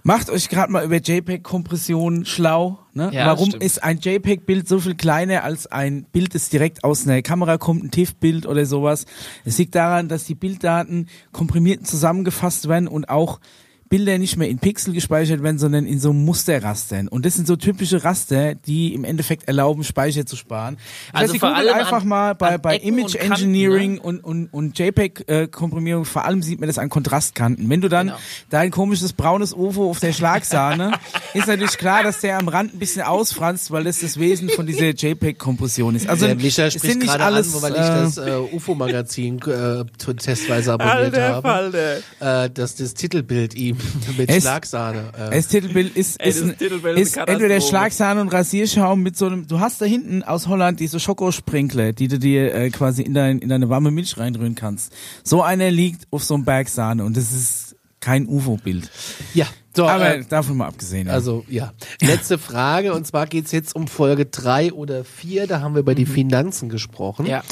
Macht euch gerade mal über JPEG-Kompression schlau. Ne? Ja, Warum stimmt. ist ein JPEG-Bild so viel kleiner als ein Bild, das direkt aus einer Kamera kommt, ein TIFF-Bild oder sowas? Es liegt daran, dass die Bilddaten komprimiert zusammengefasst werden und auch Bilder nicht mehr in Pixel gespeichert werden, sondern in so Musterrastern. Und das sind so typische Raster, die im Endeffekt erlauben, Speicher zu sparen. Also heißt, ihr vor allem einfach an- mal bei, bei Image und Kanten, Engineering ne? und, und, und JPEG-Komprimierung, vor allem sieht man das an Kontrastkanten. Wenn du dann Genau. dein komisches braunes UFO auf der Schlagsahne, ist natürlich klar, dass der am Rand ein bisschen ausfranst, weil das das Wesen von dieser JPEG-Kompression ist. Also der Micha spricht sind nicht gerade alles, an, weil ich äh, das äh, UFO-Magazin äh, testweise abonniert habe. Äh, dass das Titelbild ihm mit Es- Schlagsahne. Äh, Das Titelbild ist, Ey, ist, das ein, Titelbild ist ist entweder. Schlagsahne und Rasierschaum mit so einem, du hast da hinten aus Holland diese Schokosprinkler, die du dir äh, quasi in, dein, in deine warme Milch reindrücken kannst. So einer liegt auf so einem Berg Sahne und das ist kein UFO-Bild. ja, so, Aber äh, davon mal abgesehen. Ja. Also ja, letzte Frage und zwar geht's jetzt um Folge drei oder vier. da haben wir über Mhm. die Finanzen gesprochen. Ja.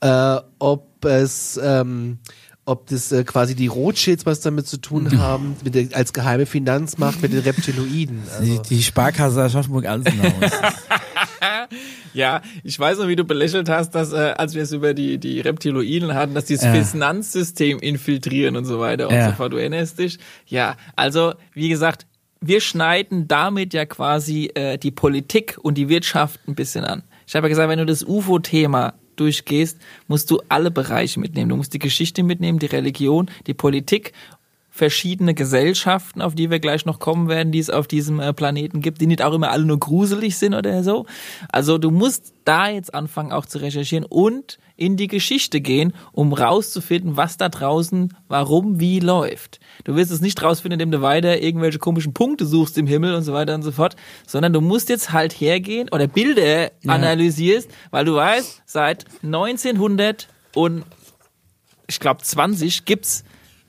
Äh, ob es, ähm, ob das äh, quasi die Rothschilds was damit zu tun Mhm. haben, mit der, als geheime Finanzmacht mit den Reptiloiden. die, Also, die Sparkasse Aschaffenburg-Alsenau. Ja, ich weiß noch, wie du belächelt hast, dass äh, als wir es über die die Reptiloiden hatten, dass die das Ja. Finanzsystem infiltrieren und so weiter und Ja. so fort. Du erinnerst dich? Ja, also wie gesagt, wir schneiden damit ja quasi äh, die Politik und die Wirtschaft ein bisschen an. Ich habe ja gesagt, wenn du das UFO-Thema durchgehst, musst du alle Bereiche mitnehmen. Du musst die Geschichte mitnehmen, die Religion, die Politik verschiedene Gesellschaften, auf die wir gleich noch kommen werden, die es auf diesem äh, Planeten gibt, die nicht auch immer alle nur gruselig sind oder so. Also du musst da jetzt anfangen auch zu recherchieren und in die Geschichte gehen, um rauszufinden, was da draußen, warum, wie läuft. Du wirst es nicht rausfinden, indem du weiter irgendwelche komischen Punkte suchst im Himmel und so weiter und so fort, sondern du musst jetzt halt hergehen oder Bilder analysierst, weil du weißt, seit 1900 und ich glaube 20 gibt's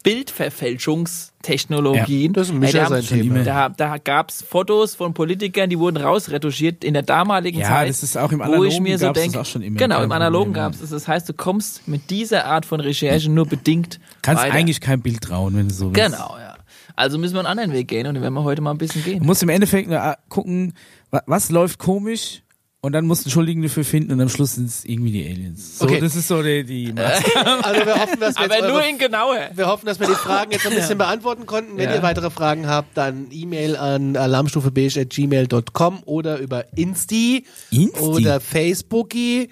Bildverfälschungstechnologien. Ja, das ist ein Micha da, sein haben- Thema. Da, da gab's Fotos von Politikern, die wurden rausretuschiert in der damaligen Ja, Zeit. das ist auch im wo Analogen ich mir so das denke, auch schon immer, genau, im Analogen ja. gab's das. Das heißt, du kommst mit dieser Art von Recherche nur bedingt Kannst weiter. eigentlich kein Bild trauen, wenn du so willst. Genau, ja. Also müssen wir einen anderen Weg gehen und den werden wir heute mal ein bisschen Du gehen. musst im Endeffekt nur äh, gucken, wa- was läuft komisch und dann musst du einen Schuldigen dafür finden und am Schluss sind es irgendwie die Aliens. So, Okay. das ist so die, die also wir hoffen, dass wir Aber nur in genauer. wir hoffen, dass wir die Fragen jetzt ein bisschen beantworten konnten. Wenn Ja. ihr weitere Fragen habt, dann E-Mail an alarmstufebeige.gmail.com oder über Insti, Insti? oder Facebooki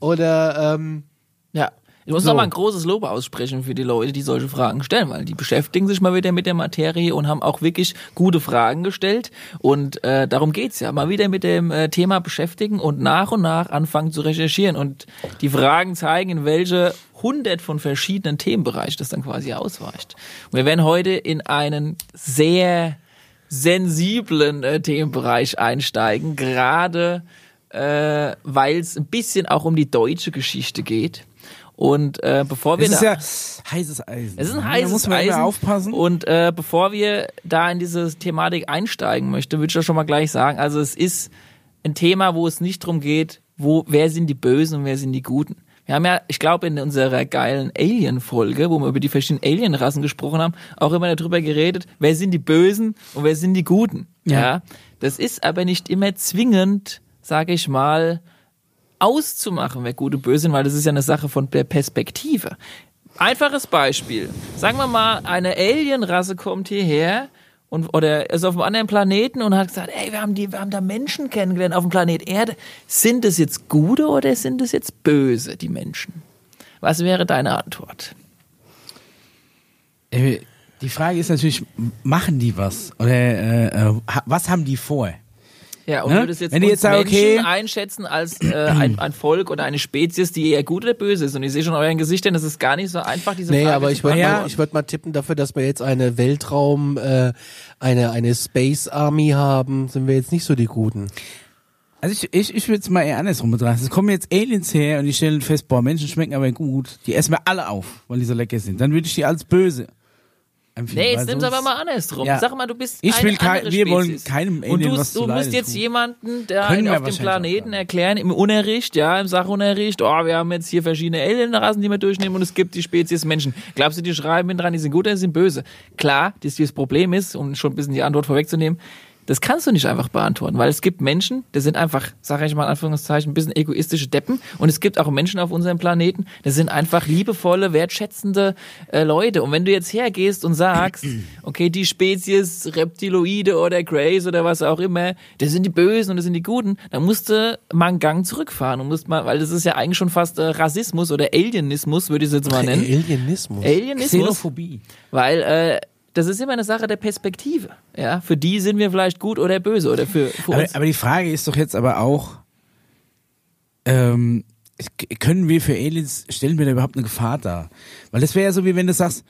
oder ähm, Ja. Ich muss So. noch mal ein großes Lob aussprechen für die Leute, die solche Fragen stellen, weil die beschäftigen sich mal wieder mit der Materie und haben auch wirklich gute Fragen gestellt. Und äh, darum geht's ja. Mal wieder mit dem äh, Thema beschäftigen und nach und nach anfangen zu recherchieren. Und die Fragen zeigen, in welche hundert von verschiedenen Themenbereichen das dann quasi ausweicht. Und wir werden heute in einen sehr sensiblen äh, Themenbereich einsteigen, gerade äh, weil es ein bisschen auch um die deutsche Geschichte geht. Und äh, bevor wir Das ist da, ja heißes Eisen. es ist ein Da heißes muss man Eisen. aufpassen. Und äh, bevor wir da in diese Thematik einsteigen möchte, würde ich das schon mal gleich sagen. Also es ist ein Thema, wo es nicht darum geht, wo wer sind die Bösen und wer sind die Guten. Wir haben ja, ich glaube, in unserer geilen Alien-Folge, wo wir über die verschiedenen Alien-Rassen gesprochen haben, auch immer darüber geredet, wer sind die Bösen und wer sind die Guten. Ja. ja? Das ist aber nicht immer zwingend, sage ich mal, auszumachen, wer gut und böse sind, weil das ist ja eine Sache von der Perspektive. Einfaches Beispiel. Sagen wir mal, eine Alienrasse kommt hierher und oder ist auf einem anderen Planeten und hat gesagt, ey, wir haben die, wir haben da Menschen kennengelernt auf dem Planet Erde. Sind es jetzt gute oder sind es jetzt böse, die Menschen? Was wäre deine Antwort? Die Frage ist natürlich, machen die was? Oder äh, äh, was haben die vor? Ja, und Ne? würdest jetzt Wenn die uns jetzt sagen, Menschen okay- einschätzen als äh, ein, ein Volk oder eine Spezies, die eher gut oder böse ist. Und ich sehe schon euren Gesichtern, das ist gar nicht so einfach, diese Nee, Frage aber zu ich würde Ja. mal, ich würd mal tippen dafür, dass wir jetzt eine Weltraum, äh, eine, eine Space Army haben, sind wir jetzt nicht so die Guten. Also ich, ich, ich würde es mal eher andersrum betrachten. Es kommen jetzt Aliens her und die stellen fest, boah, Menschen schmecken aber gut. Die essen wir alle auf, weil die so lecker sind. Dann würde ich die als böse. Nee, jetzt nimm's aber mal andersrum. Ja. Sag mal, du bist Ich eine will kein- andere wir wollen keinem Und Alien du, was du musst jetzt tun. jemanden, der einen wir auf dem Planeten erklären, im Unterricht, ja, im Sachunterricht, oh, wir haben jetzt hier verschiedene Alienrassen, die wir durchnehmen und es gibt die Spezies Menschen. Glaubst du, die schreiben dran, die sind gut oder die sind böse? Klar, das, das Problem ist, um schon ein bisschen die Antwort vorwegzunehmen, das kannst du nicht einfach beantworten, weil es gibt Menschen, die sind einfach, sage ich mal in Anführungszeichen, ein bisschen egoistische Deppen und es gibt auch Menschen auf unserem Planeten, das sind einfach liebevolle, wertschätzende äh, Leute. Und wenn du jetzt hergehst und sagst, okay, die Spezies Reptiloide oder Greys oder was auch immer, das sind die Bösen und das sind die Guten, dann musst du mal einen Gang zurückfahren und musst mal, weil das ist ja eigentlich schon fast äh, Rassismus oder Alienismus, würde ich es jetzt mal nennen. Alienismus. Alienismus. Xenophobie. Weil äh, das ist immer eine Sache der Perspektive. Ja, für die sind wir vielleicht gut oder böse oder für, für Aber, uns. aber die Frage ist doch jetzt aber auch, ähm, können wir für Aliens, stellen wir da überhaupt eine Gefahr dar? Weil das wäre ja so, wie wenn du sagst,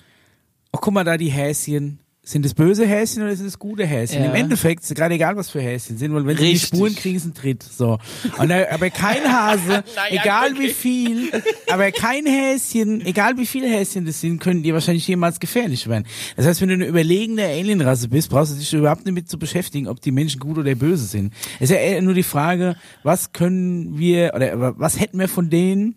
oh, guck mal da die Häschen. Sind es böse Häschen oder sind es gute Häschen? Ja. Im Endeffekt ist gerade egal, was für Häschen sind, weil wenn sie Richtig. die Spuren kriegen, ist ein Tritt. So. Und da, aber kein Hase, egal wie viel, aber kein Häschen, egal wie viele Häschen das sind, können dir wahrscheinlich jemals gefährlich werden. Das heißt, wenn du eine überlegene Alienrasse bist, brauchst du dich überhaupt nicht mit zu beschäftigen, ob die Menschen gut oder böse sind. Es ist ja nur die Frage, was können wir, oder was hätten wir von denen,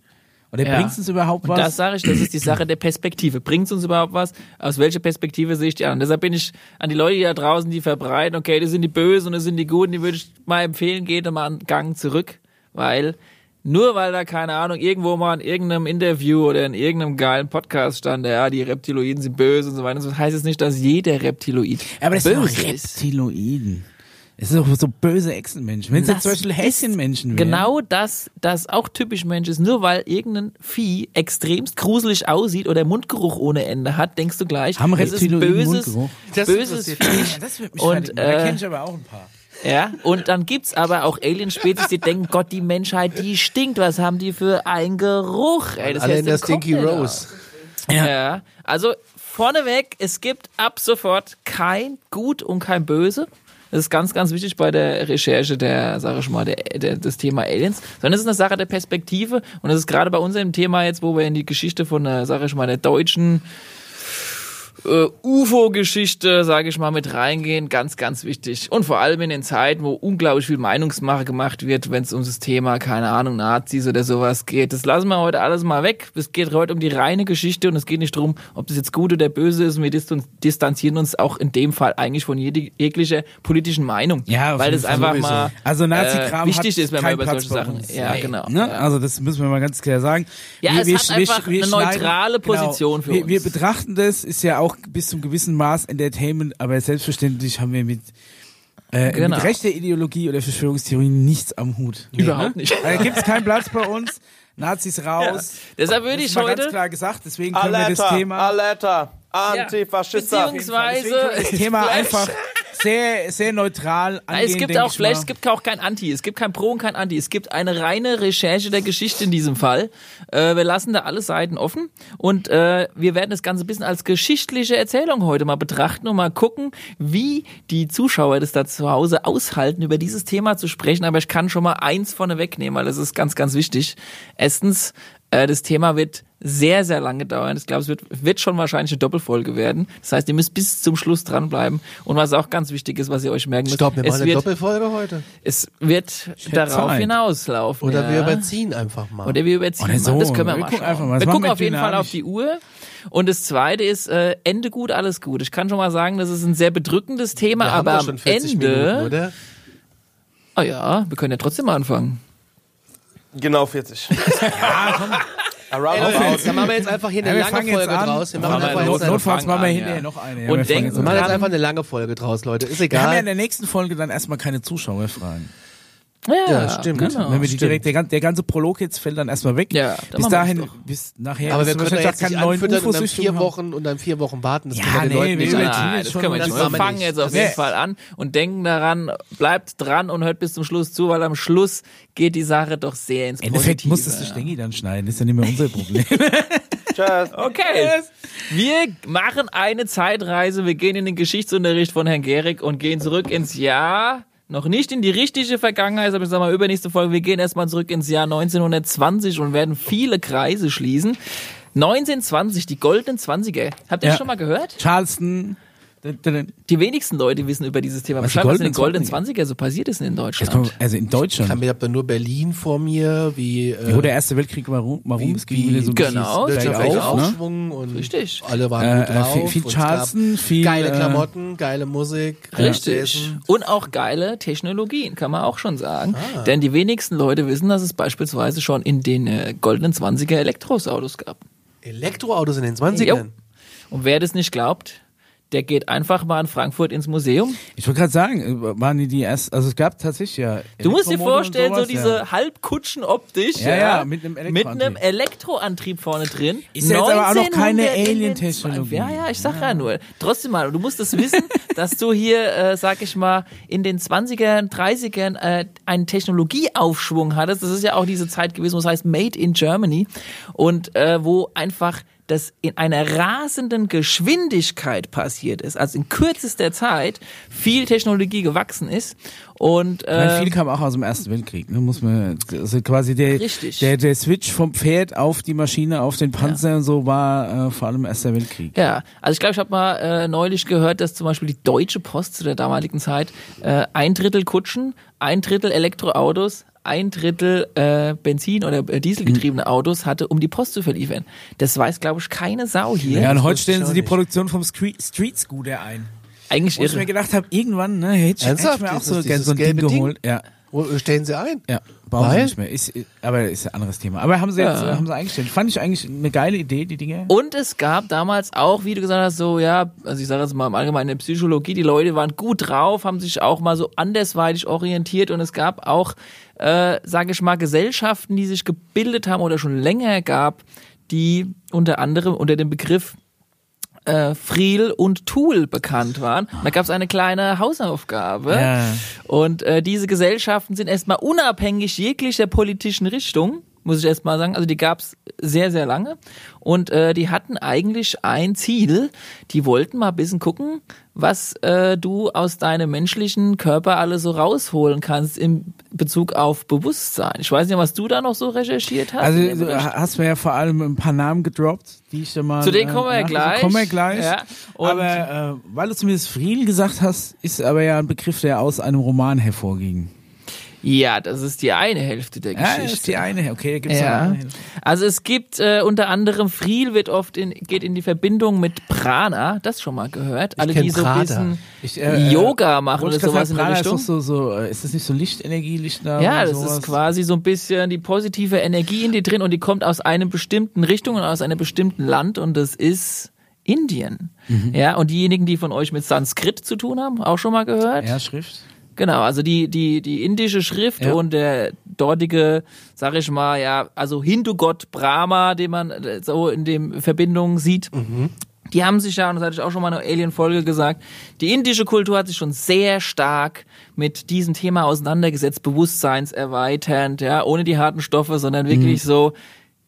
oder Ja. bringt es uns überhaupt Und was? das sage ich, das ist die Sache der Perspektive. Bringt es uns überhaupt was? Aus welcher Perspektive sehe ich die an? Deshalb bin ich an die Leute, die da draußen, die verbreiten, okay, das sind die Bösen und das sind die Guten, die würde ich mal empfehlen, geht mal einen Gang zurück, weil nur weil da, keine Ahnung, irgendwo mal in irgendeinem Interview oder in irgendeinem geilen Podcast stand, ja, die Reptiloiden sind böse und so weiter, das heißt es nicht, dass jeder Reptiloid Aber das sind böse doch ist. Es sind doch so böse Echsenmenschen. Wenn es jetzt zum Beispiel ist Häschenmenschen wären. Genau das, das auch typisch Mensch ist. Nur weil irgendein Vieh extremst gruselig aussieht oder Mundgeruch ohne Ende hat, denkst du gleich, Haben das ist böses? Das böses. Ja, das wird mich Und, machen. Da äh, kenne ich aber auch ein paar. Ja, und dann gibt's aber auch Alien-Spezies, die denken, Gott, die Menschheit, die stinkt. Was haben die für einen Geruch? Ey, das Alle in der Stinky Rose. ja. also vorneweg, es gibt ab sofort kein Gut und kein Böse. Das ist ganz, ganz wichtig bei der Recherche der, sag ich mal, der, der, des Thema Aliens. Sondern es ist eine Sache der Perspektive. Und das ist gerade bei unserem Thema jetzt, wo wir in die Geschichte von sag ich mal, der deutschen äh, UFO-Geschichte, sage ich mal, mit reingehen, ganz, ganz wichtig. Und vor allem in den Zeiten, wo unglaublich viel Meinungsmache gemacht wird, wenn es um das Thema, keine Ahnung, Nazis oder sowas geht. Das lassen wir heute alles mal weg. Es geht heute um die reine Geschichte und es geht nicht darum, ob das jetzt gut oder böse ist. Wir distan- distanzieren uns auch in dem Fall eigentlich von jeglicher politischen Meinung. Ja, weil das einfach sowieso. mal Also Nazi-Kram äh, wichtig ist, wenn man über Platz solche Sachen. uns. Ja, Nee. genau. Ne? Also das müssen wir mal ganz klar sagen. Ja, es hat einfach eine neutrale Position für wir, Wir uns. betrachten das, ist ja auch bis zum gewissen Maß Entertainment, aber selbstverständlich haben wir mit, äh, Genau. mit rechter Ideologie oder Verschwörungstheorie nichts am Hut. Überhaupt ne? nicht. Da gibt es keinen Platz bei uns. Nazis raus. Deshalb würde ich mal ganz heute klar gesagt, deswegen können wir das Alerta, Thema, Alerta, Antifaschista. Beziehungsweise- das Thema Flash. einfach sehr, sehr neutral angehen, Nein, es gibt auch ich vielleicht, es gibt auch kein Anti, es gibt kein Pro und kein Anti, es gibt eine reine Recherche der Geschichte in diesem Fall. Äh, wir lassen da alle Seiten offen und äh, wir werden das Ganze ein bisschen als geschichtliche Erzählung heute mal betrachten und mal gucken, wie die Zuschauer das da zu Hause aushalten, über dieses Thema zu sprechen. Aber ich kann schon mal eins vorne wegnehmen, weil das ist ganz, ganz wichtig. Erstens, äh, das Thema wird sehr, sehr lange dauern. Ich glaube, es wird, wird schon wahrscheinlich eine Doppelfolge werden. Das heißt, ihr müsst bis zum Schluss dranbleiben. Und was auch ganz wichtig ist, was ihr euch merken müsst, Ich glaube, wir es machen eine wird, Doppelfolge heute. es wird darauf Zeit. hinauslaufen. Oder ja. wir überziehen einfach mal. Oder wir überziehen. Oder so. mal. Das können wir, Wir mal gucken schauen. einfach mal. Das Wir gucken auf jeden Fall auf die Uhr. Und das zweite ist, äh, Ende gut, alles gut. Ich kann schon mal sagen, das ist ein sehr bedrückendes Thema, wir aber am schon 40 Ende. Minuten, oder? Ah ja, wir können ja trotzdem mal anfangen. Genau 40. Ey, Around Leute, dann machen wir jetzt einfach hier eine Ja, lange Folge an. draus. Wir Machen einfach eine, Notfalls machen wir hinterher ja. noch eine. Und wir denken wir machen jetzt einfach eine lange Folge draus, Leute. Ist wir haben ja in egal. der nächsten Folge dann erstmal keine Zuschauerfragen. Ja, stimmt. Genau. Wenn wir die stimmt. direkt, der, der ganze Prolog jetzt fällt dann erstmal weg. Ja, dann bis dahin, bis nachher. Aber wir können ja jetzt nicht keine neuen anfüttern und dann vier Wochen und dann vier Wochen warten. Das Ja, können wir den nee, Leuten wir nicht jetzt das schon können wir nicht. Wir machen wir fangen jetzt auf jeden Fall an und denken daran, bleibt dran und hört bis zum Schluss zu, weil am Schluss geht die Sache doch sehr ins Im Endeffekt Positive. muss das der Stengi dann schneiden, ist ja nicht mehr unser Problem. Tschüss. Okay, wir machen eine Zeitreise. Wir gehen in den Geschichtsunterricht von Herrn Gehrig und gehen zurück ins Jahr. Noch nicht in die richtige Vergangenheit, aber ich sag mal übernächste Folge. Wir gehen erstmal zurück ins Jahr 1920 und werden viele Kreise schließen. 1920, die goldenen Zwanziger. Habt ihr Ja. das schon mal gehört? Charleston. Die wenigsten Leute wissen über dieses Thema. Was, Bescheid, was in den goldenen goldenen Zwanziger so passiert ist in Deutschland. kommen- Also in Ich Deutschland. habe hab da nur Berlin vor mir, wie, äh, Wo der Erste Weltkrieg warum, warum wie, es ging wieder so ein Genau, bisschen wirtschaftlicher ne? Aufschwung und Richtig. alle waren Äh, gut äh, drauf. viel- viel Charleston, viel, geile äh, Klamotten, geile Musik, Richtig. Essen. Und auch geile Technologien, kann man auch schon sagen. Ah. Denn die wenigsten Leute wissen, dass es beispielsweise schon in den äh, goldenen 20er Elektroautos gab. Elektroautos in den 20ern. Jo. Und wer das nicht glaubt, der geht einfach mal in Frankfurt ins Museum. Ich wollte gerade sagen, äh, waren die die erst, also es gab tatsächlich ja. Du musst dir vorstellen, so sowas, diese ja. Halbkutschen-Optisch. Ja, ja, mit einem Mit Elektroantrieb. einem Elektroantrieb vorne drin. Ist ja jetzt aber auch noch keine 1900 in den Alien-Technologie. Ja, ja, ich sag ja nur. Trotzdem mal, du musst es wissen, dass du hier, äh, sag ich mal, in den 20ern, 30ern äh, einen Technologieaufschwung hattest. Das ist ja auch diese Zeit gewesen, wo es heißt Made in Germany. Und äh, wo einfach das in einer rasenden Geschwindigkeit passiert ist, also in kürzester Zeit viel Technologie gewachsen ist und Ich meine, äh, viel kam auch aus dem Ersten Weltkrieg, ne? Muss man, also quasi der, Richtig. der, der Switch vom Pferd auf die Maschine, auf den Panzer und so war äh, vor allem Erster Weltkrieg. Ja, also ich glaube, ich habe mal äh, neulich gehört, dass zum Beispiel die Deutsche Post zu der damaligen Zeit äh, ein Drittel Kutschen, ein Drittel Elektroautos, ein Drittel äh, Benzin- oder äh, Dieselgetriebene Autos hatte, um die Post zu verliefern. Das weiß, glaube ich, keine Sau hier. Ja, und heute stellen sie die. Produktion vom Street, Street Scooter ein. Eigentlich Wo ich mir irre. gedacht habe, irgendwann, ne, hätte ich, hätte ich mir auch so gern so ein Ding Ding? geholt. Ja, stellen sie ein? ja, bauen sie Weil? nicht mehr. Ist, aber ist ein anderes Thema. Aber haben sie jetzt, Ja. haben sie eingestellt. Fand ich eigentlich eine geile Idee, die Dinge. Und es gab damals auch, wie du gesagt hast, so, ja, also ich sage jetzt mal im Allgemeinen in der Psychologie, die Leute waren gut drauf, haben sich auch mal so andersweitig orientiert und es gab auch, äh, sage ich mal, Gesellschaften, die sich gebildet haben oder schon länger gab, die unter anderem unter dem Begriff äh, Friel und Tool bekannt waren. Und da gab es eine kleine Hausaufgabe. Ja. Und äh, diese Gesellschaften sind erstmal unabhängig jeglicher politischen Richtung, muss ich erstmal sagen. Also die gab's sehr, sehr lange. Und äh, die hatten eigentlich ein Ziel. Die wollten mal ein bisschen gucken, was äh, du aus deinem menschlichen Körper alles so rausholen kannst im Bezug auf Bewusstsein. Ich weiß nicht, was du da noch so recherchiert hast. Also du Bericht. hast mir ja vor allem ein paar Namen gedroppt, die ich da mal. Zu denen äh, kommen wir nach- gleich. Kommen wir gleich. Ja, aber äh, weil du zumindest Friel gesagt hast, ist aber ja ein Begriff, der aus einem Roman hervorging. Ja, das ist die eine Hälfte der Ja, Geschichte. das ist die eine. Okay, da gibt's Ja. eine. Also es gibt äh, unter anderem Friel wird oft in geht in die Verbindung mit Prana, das schon mal gehört. Alle kenn die so ein bisschen Ich, äh, Yoga machen oder ich sowas in sagen, der Prana ist Richtung. doch so, so, äh, ist das nicht so Lichtenergie, Lichter? ja, das ist quasi so ein bisschen die positive Energie in dir drin und die kommt aus einer bestimmten Richtung und aus einem bestimmten Land und das ist Indien. Mhm. Ja, und diejenigen, die von euch mit Sanskrit zu tun haben, auch schon mal gehört. Ja, Schrift. Genau, also die, die, die indische Schrift Ja. und der dortige, sag ich mal, ja, also Hindu-Gott Brahma, den man äh, so in dem Verbindung sieht. Die haben sich ja, und das hatte ich auch schon mal in einer Alien-Folge gesagt, die indische Kultur hat sich schon sehr stark mit diesem Thema auseinandergesetzt, bewusstseinserweiternd, ja, ohne die harten Stoffe, sondern wirklich so,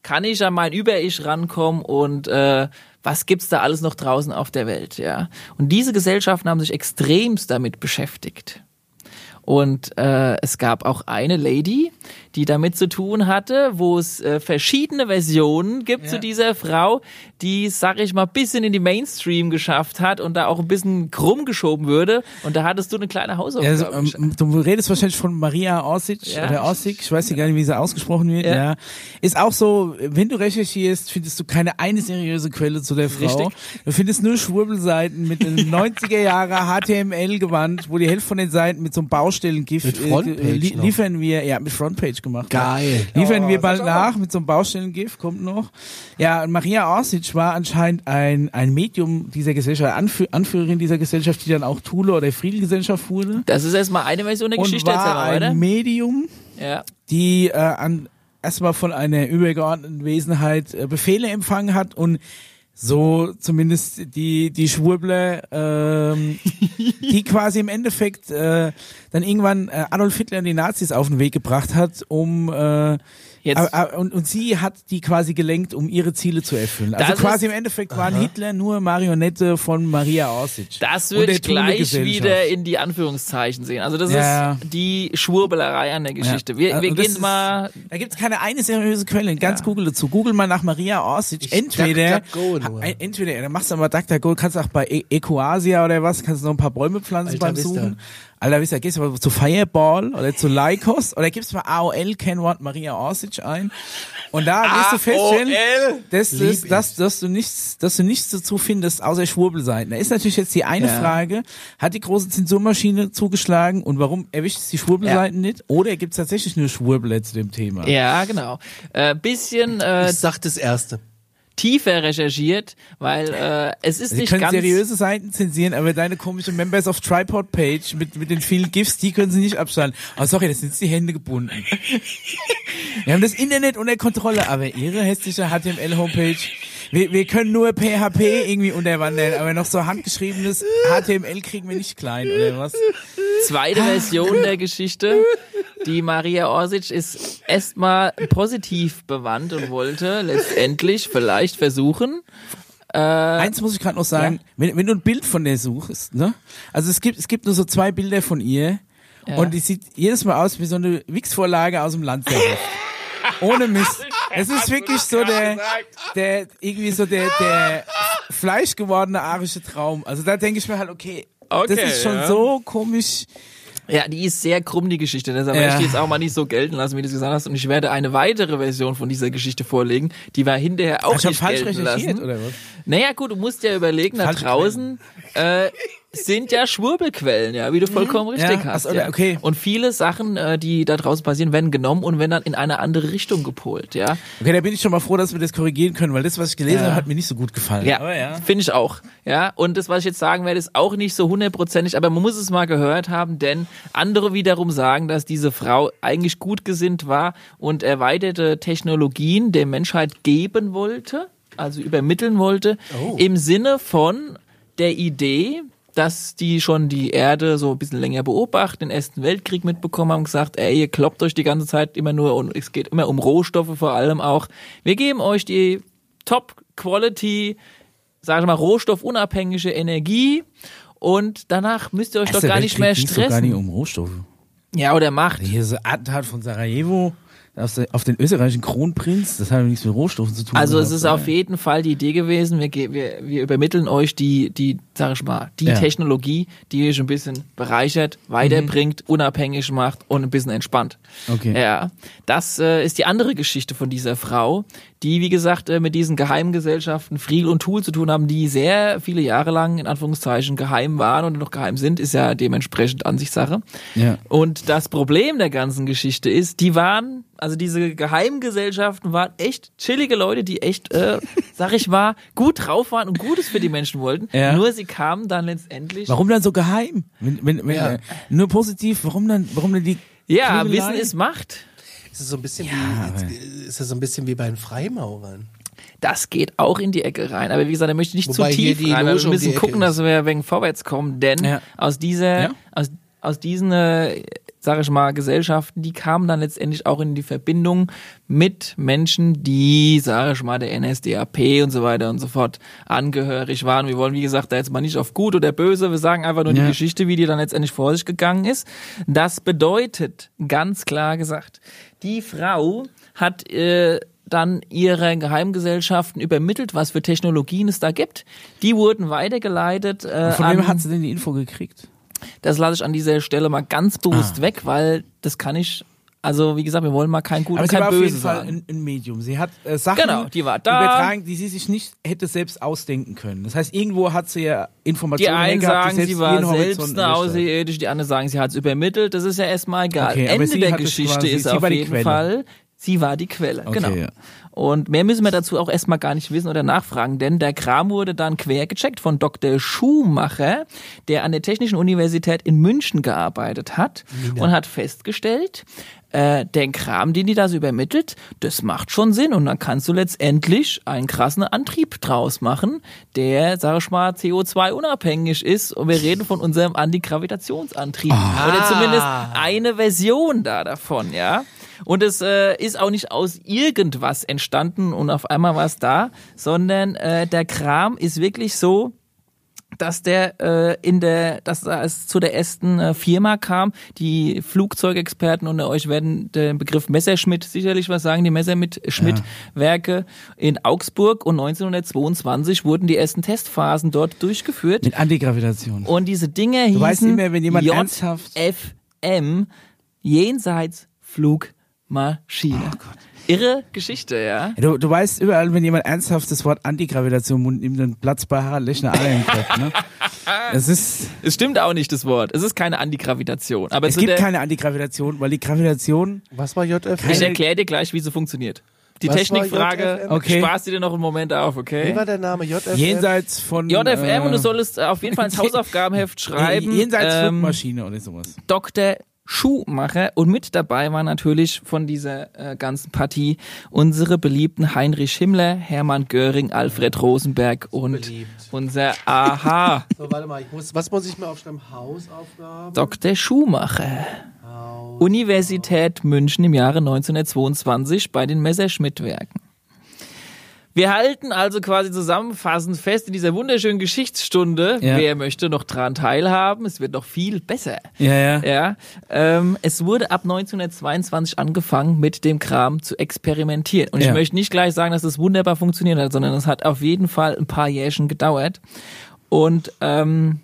kann ich an mein Über-Ich rankommen und äh, was gibt's da alles noch draußen auf der Welt, ja. Und diese Gesellschaften haben sich extremst damit beschäftigt. Und äh, es gab auch eine Lady, die damit zu tun hatte, wo es äh, verschiedene Versionen gibt zu dieser Frau, die, sag ich mal, bisschen in die Mainstream geschafft hat und da auch ein bisschen krumm geschoben würde. Und da hattest du eine kleine Ja, Hausaufgabe. also, ähm, du redest wahrscheinlich von Maria Orsic Ja. oder Orsig, ich weiß nicht gar nicht, wie sie ausgesprochen wird. Ja. Ja. Ist auch so, wenn du recherchierst, findest du keine eine seriöse Quelle zu der Frau. Richtig. Du findest nur Schwurbelseiten mit einem 90er Jahre HTML-Gewand, wo die Hälfte von den Seiten mit so einem Baustellengift äh, li liefern wir, ja, mit Frontpage, gemacht Geil. hat. Liefern wir bald nach mit so einem Baustellengift, kommt noch. Ja, und Maria Orsic war anscheinend ein, ein Medium dieser Gesellschaft, Anführ Anführerin dieser Gesellschaft, die dann auch Thule oder Friedensgesellschaft wurde. Das ist erstmal eine Version der Und Geschichte, erzähl war mal ein weiter. Medium, Ja. die äh, an erstmal von einer übergeordneten Wesenheit äh, Befehle empfangen hat und so zumindest die die Schwurbler, ähm, die quasi im Endeffekt äh, dann irgendwann äh, Adolf Hitler und die Nazis auf den Weg gebracht hat, um äh, Jetzt- und, und sie hat die quasi gelenkt, um ihre Ziele zu erfüllen. Also Das quasi ist- im Endeffekt waren Hitler nur Marionette von Maria Orsic. Das würde ich gleich wieder in die Anführungszeichen sehen. Also das Ja. ist die Schwurbelerei an der Geschichte. Wir, Ja, wir das gehen ist- mal. Da gibt's keine eine seriöse Quelle. Ganz Google dazu. Google mal nach Maria Orsic. Entweder, entweder, da machst du aber DuckDuckGo, kannst auch bei e Ecoasia oder was, kannst du noch ein paar Bäume pflanzen Alter beim. Suchen. Alter, wisst ihr, gehst du mal zu Fireball oder zu Lycos oder gibst mal AOL Kennwort Maria Orsic ein. Und da wirst du feststellen, dass, dass, dass, dass, du nichts, dass du nichts dazu findest, außer Schwurbelseiten. Da ist natürlich jetzt die eine Ja. Frage, hat die große Zensurmaschine zugeschlagen und warum erwischt es die Schwurbelseiten nicht? Oder gibt es tatsächlich nur Schwurbler zu dem Thema? Ja, genau. Äh, bisschen äh, Ich sag das Erste. Tiefer recherchiert, weil äh, es ist Sie nicht können ganz. seriöse Seiten zensieren, aber deine komische Members of Tripod Page mit, mit den vielen GIFs, die können sie nicht abschalten. Oh, sorry, das sind jetzt die Hände gebunden. Wir haben das Internet unter Kontrolle, aber ihre hässliche HTML-Homepage, wir, wir können nur PHP irgendwie unterwandern, aber noch so handgeschriebenes HTML kriegen wir nicht klein, oder was? Zweite Version der Geschichte. Die Maria Orsic ist erstmal positiv bewandt und wollte letztendlich vielleicht versuchen, Eins muss ich gerade noch sagen, wenn, wenn du ein Bild von der suchst, ne? Also es gibt, es gibt nur so zwei Bilder von ihr Ja. und die sieht jedes Mal aus wie so eine Wix-Vorlage aus dem Landwirtschaft. Ohne Mist. Es ist wirklich so der, der, irgendwie so der, der fleischgewordene arische Traum. Also da denke ich mir halt, okay, Okay, das ist schon ja. so komisch. Ja, die ist sehr krumm, die Geschichte. Deshalb Ja. werde ich jetzt auch mal nicht so gelten lassen, wie du es gesagt hast. Und ich werde eine weitere Version von dieser Geschichte vorlegen. Die war hinterher auch du nicht falsch gelten recherchiert, lassen. oder was? Naja, gut, du musst ja überlegen, da Falsche draußen äh, sind ja Schwurbelquellen, ja, wie du vollkommen richtig Mhm. Ja, hast. ach so, ja. okay. Und viele Sachen, äh, die da draußen passieren, werden genommen und werden dann in eine andere Richtung gepolt, ja. Okay, da bin ich schon mal froh, dass wir das korrigieren können, weil das, was ich gelesen Ja. habe, hat mir nicht so gut gefallen. Ja, ja. finde ich auch. Ja, und das, was ich jetzt sagen werde, ist auch nicht so hundertprozentig, aber man muss es mal gehört haben, denn andere wiederum sagen, dass diese Frau eigentlich gut gesinnt war und erweiterte Technologien der Menschheit geben wollte, also übermitteln wollte, im Sinne von der Idee, dass die schon die Erde so ein bisschen länger beobachten, den Ersten Weltkrieg mitbekommen haben, gesagt, ey, ihr kloppt euch die ganze Zeit immer nur und es geht immer um Rohstoffe vor allem auch. Wir geben euch die Top-Quality, sage ich mal, rohstoffunabhängige Energie und danach müsst ihr euch doch Erster gar nicht mehr Weltkrieg ging's doch stressen. gar nicht um Rohstoffe. Ja, oder Macht. Hier so Attentat von Sarajevo auf den, österreichischen Kronprinz, das hat ja nichts mit Rohstoffen zu tun. Also es ist oder? auf jeden Fall die Idee gewesen, wir, wir, wir übermitteln euch die, die, sag ich mal, die Ja. Technologie, die euch ein bisschen bereichert, weiterbringt, unabhängig macht und ein bisschen entspannt. Okay. Ja, das äh, ist die andere Geschichte von dieser Frau, die, wie gesagt, äh, mit diesen Geheimgesellschaften Friel und Tool zu tun haben, die sehr viele Jahre lang in Anführungszeichen geheim waren und noch geheim sind, ist ja dementsprechend Ansichtssache. Ja. Und das Problem der ganzen Geschichte ist, die waren, also diese Geheimgesellschaften waren echt chillige Leute, die echt, äh, sag ich mal, gut drauf waren und Gutes für die Menschen wollten. Ja. Nur sie kamen dann letztendlich. Warum dann so geheim? Wenn, wenn, wenn, Ja. äh, nur positiv, warum dann, warum dann die Ja? Wissen ist Macht. Ist es so ein bisschen Ja, wie, aber- ist das so ein bisschen wie bei den Freimaurern? Das geht auch in die Ecke rein. Aber wie gesagt, da möchte ich nicht Wobei zu tief die rein, Loge wir müssen die Ecke gucken, ist. dass wir wegen vorwärts kommen, denn Ja. aus dieser, Ja. aus, aus diesen, äh, sag ich mal, Gesellschaften, die kamen dann letztendlich auch in die Verbindung mit Menschen, die, sag ich mal, der NSDAP und so weiter und so fort angehörig waren. Wir wollen, wie gesagt, da jetzt mal nicht auf gut oder böse, wir sagen einfach nur Ja. die Geschichte, wie die dann letztendlich vor sich gegangen ist. Das bedeutet, ganz klar gesagt, die Frau hat äh, dann ihre Geheimgesellschaften übermittelt, was für Technologien es da gibt. Die wurden weitergeleitet. Äh, Von wem hat sie denn die Info gekriegt? Das lasse ich an dieser Stelle mal ganz bewusst Ah. weg, weil das kann ich Also wie gesagt, wir wollen mal kein Gut und sie kein war auf jeden Fall ein, Medium. Sie hat äh, Sachen Genau, die war da. übertragen, die sie sich nicht hätte selbst ausdenken können. Das heißt, irgendwo hat sie ja Die Informationen einen hergehabt, sagen, selbst sie war selbst eine. Außerirdische, die anderen sagen, sie hat es übermittelt. Das ist ja erstmal egal. Okay, Ende der Geschichte quasi- ist auf war die jeden Quelle. Fall, sie war die Quelle. Okay, genau. ja. Und mehr müssen wir dazu auch erstmal gar nicht wissen oder nachfragen, denn der Kram wurde dann quer gecheckt von Dr. Schumacher, der an der Technischen Universität in München gearbeitet hat und hat festgestellt, äh, der Kram, den die da so übermittelt, das macht schon Sinn und dann kannst du letztendlich einen krassen Antrieb draus machen, der, sag ich mal, CO2-unabhängig ist und wir reden von unserem Antigravitationsantrieb. Oder zumindest eine Version da davon, ja. Und es äh, ist auch nicht aus irgendwas entstanden und auf einmal war es da, sondern äh, der Kram ist wirklich so, dass der äh, in der, dass es zu der ersten äh, Firma kam, die Flugzeugexperten unter euch werden den Begriff Messerschmitt sicherlich was sagen, die Messerschmitt-Werke in Augsburg und 1922 wurden die ersten Testphasen dort durchgeführt. Mit Antigravitation. Und diese Dinge hießen weißt immer, wenn jemand JFM, Jenseits Flugmaschine. Irre Geschichte, ja. Du, du weißt überall, wenn jemand ernsthaft das Wort Antigravitation im Mund nimmt, dann platzt bei Harald Lechner alle im Kopf. Ne? Es ist, Es stimmt auch nicht, das Wort. Es ist keine Antigravitation. Aber es gibt der, keine Antigravitation, weil die Gravitation Was war JF? ich erkläre dir gleich, wie sie funktioniert. Die Was Technikfrage JFM? Okay. sparst du dir noch einen Moment auf, Wie okay? war der Name? JF? jenseits von JFM äh, und du solltest auf jeden Fall ins Hausaufgabenheft schreiben. jenseits ähm, Flugmaschine oder sowas. Dr. Schuhmacher und mit dabei war natürlich von dieser äh, ganzen Partie unsere beliebten Heinrich Himmler, Hermann Göring, Alfred Rosenberg und Beliebt. unser Aha So, warte mal, ich muss, was muss ich mir aufschreiben? Hausaufgaben? Dr. Schumacher. Universität München im Jahre 1922 bei den Messerschmitt-Werken. Wir halten also quasi zusammenfassend fest in dieser wunderschönen Geschichtsstunde. Ja. Wer möchte noch dran teilhaben? Es wird noch viel besser. Ja, ja. Ja, ähm, es wurde ab 1922 angefangen, mit dem Kram zu experimentieren. Und ich Ja. möchte nicht gleich sagen, dass es wunderbar funktioniert hat, sondern es hat auf jeden Fall ein paar Jährchen gedauert. Und ähm,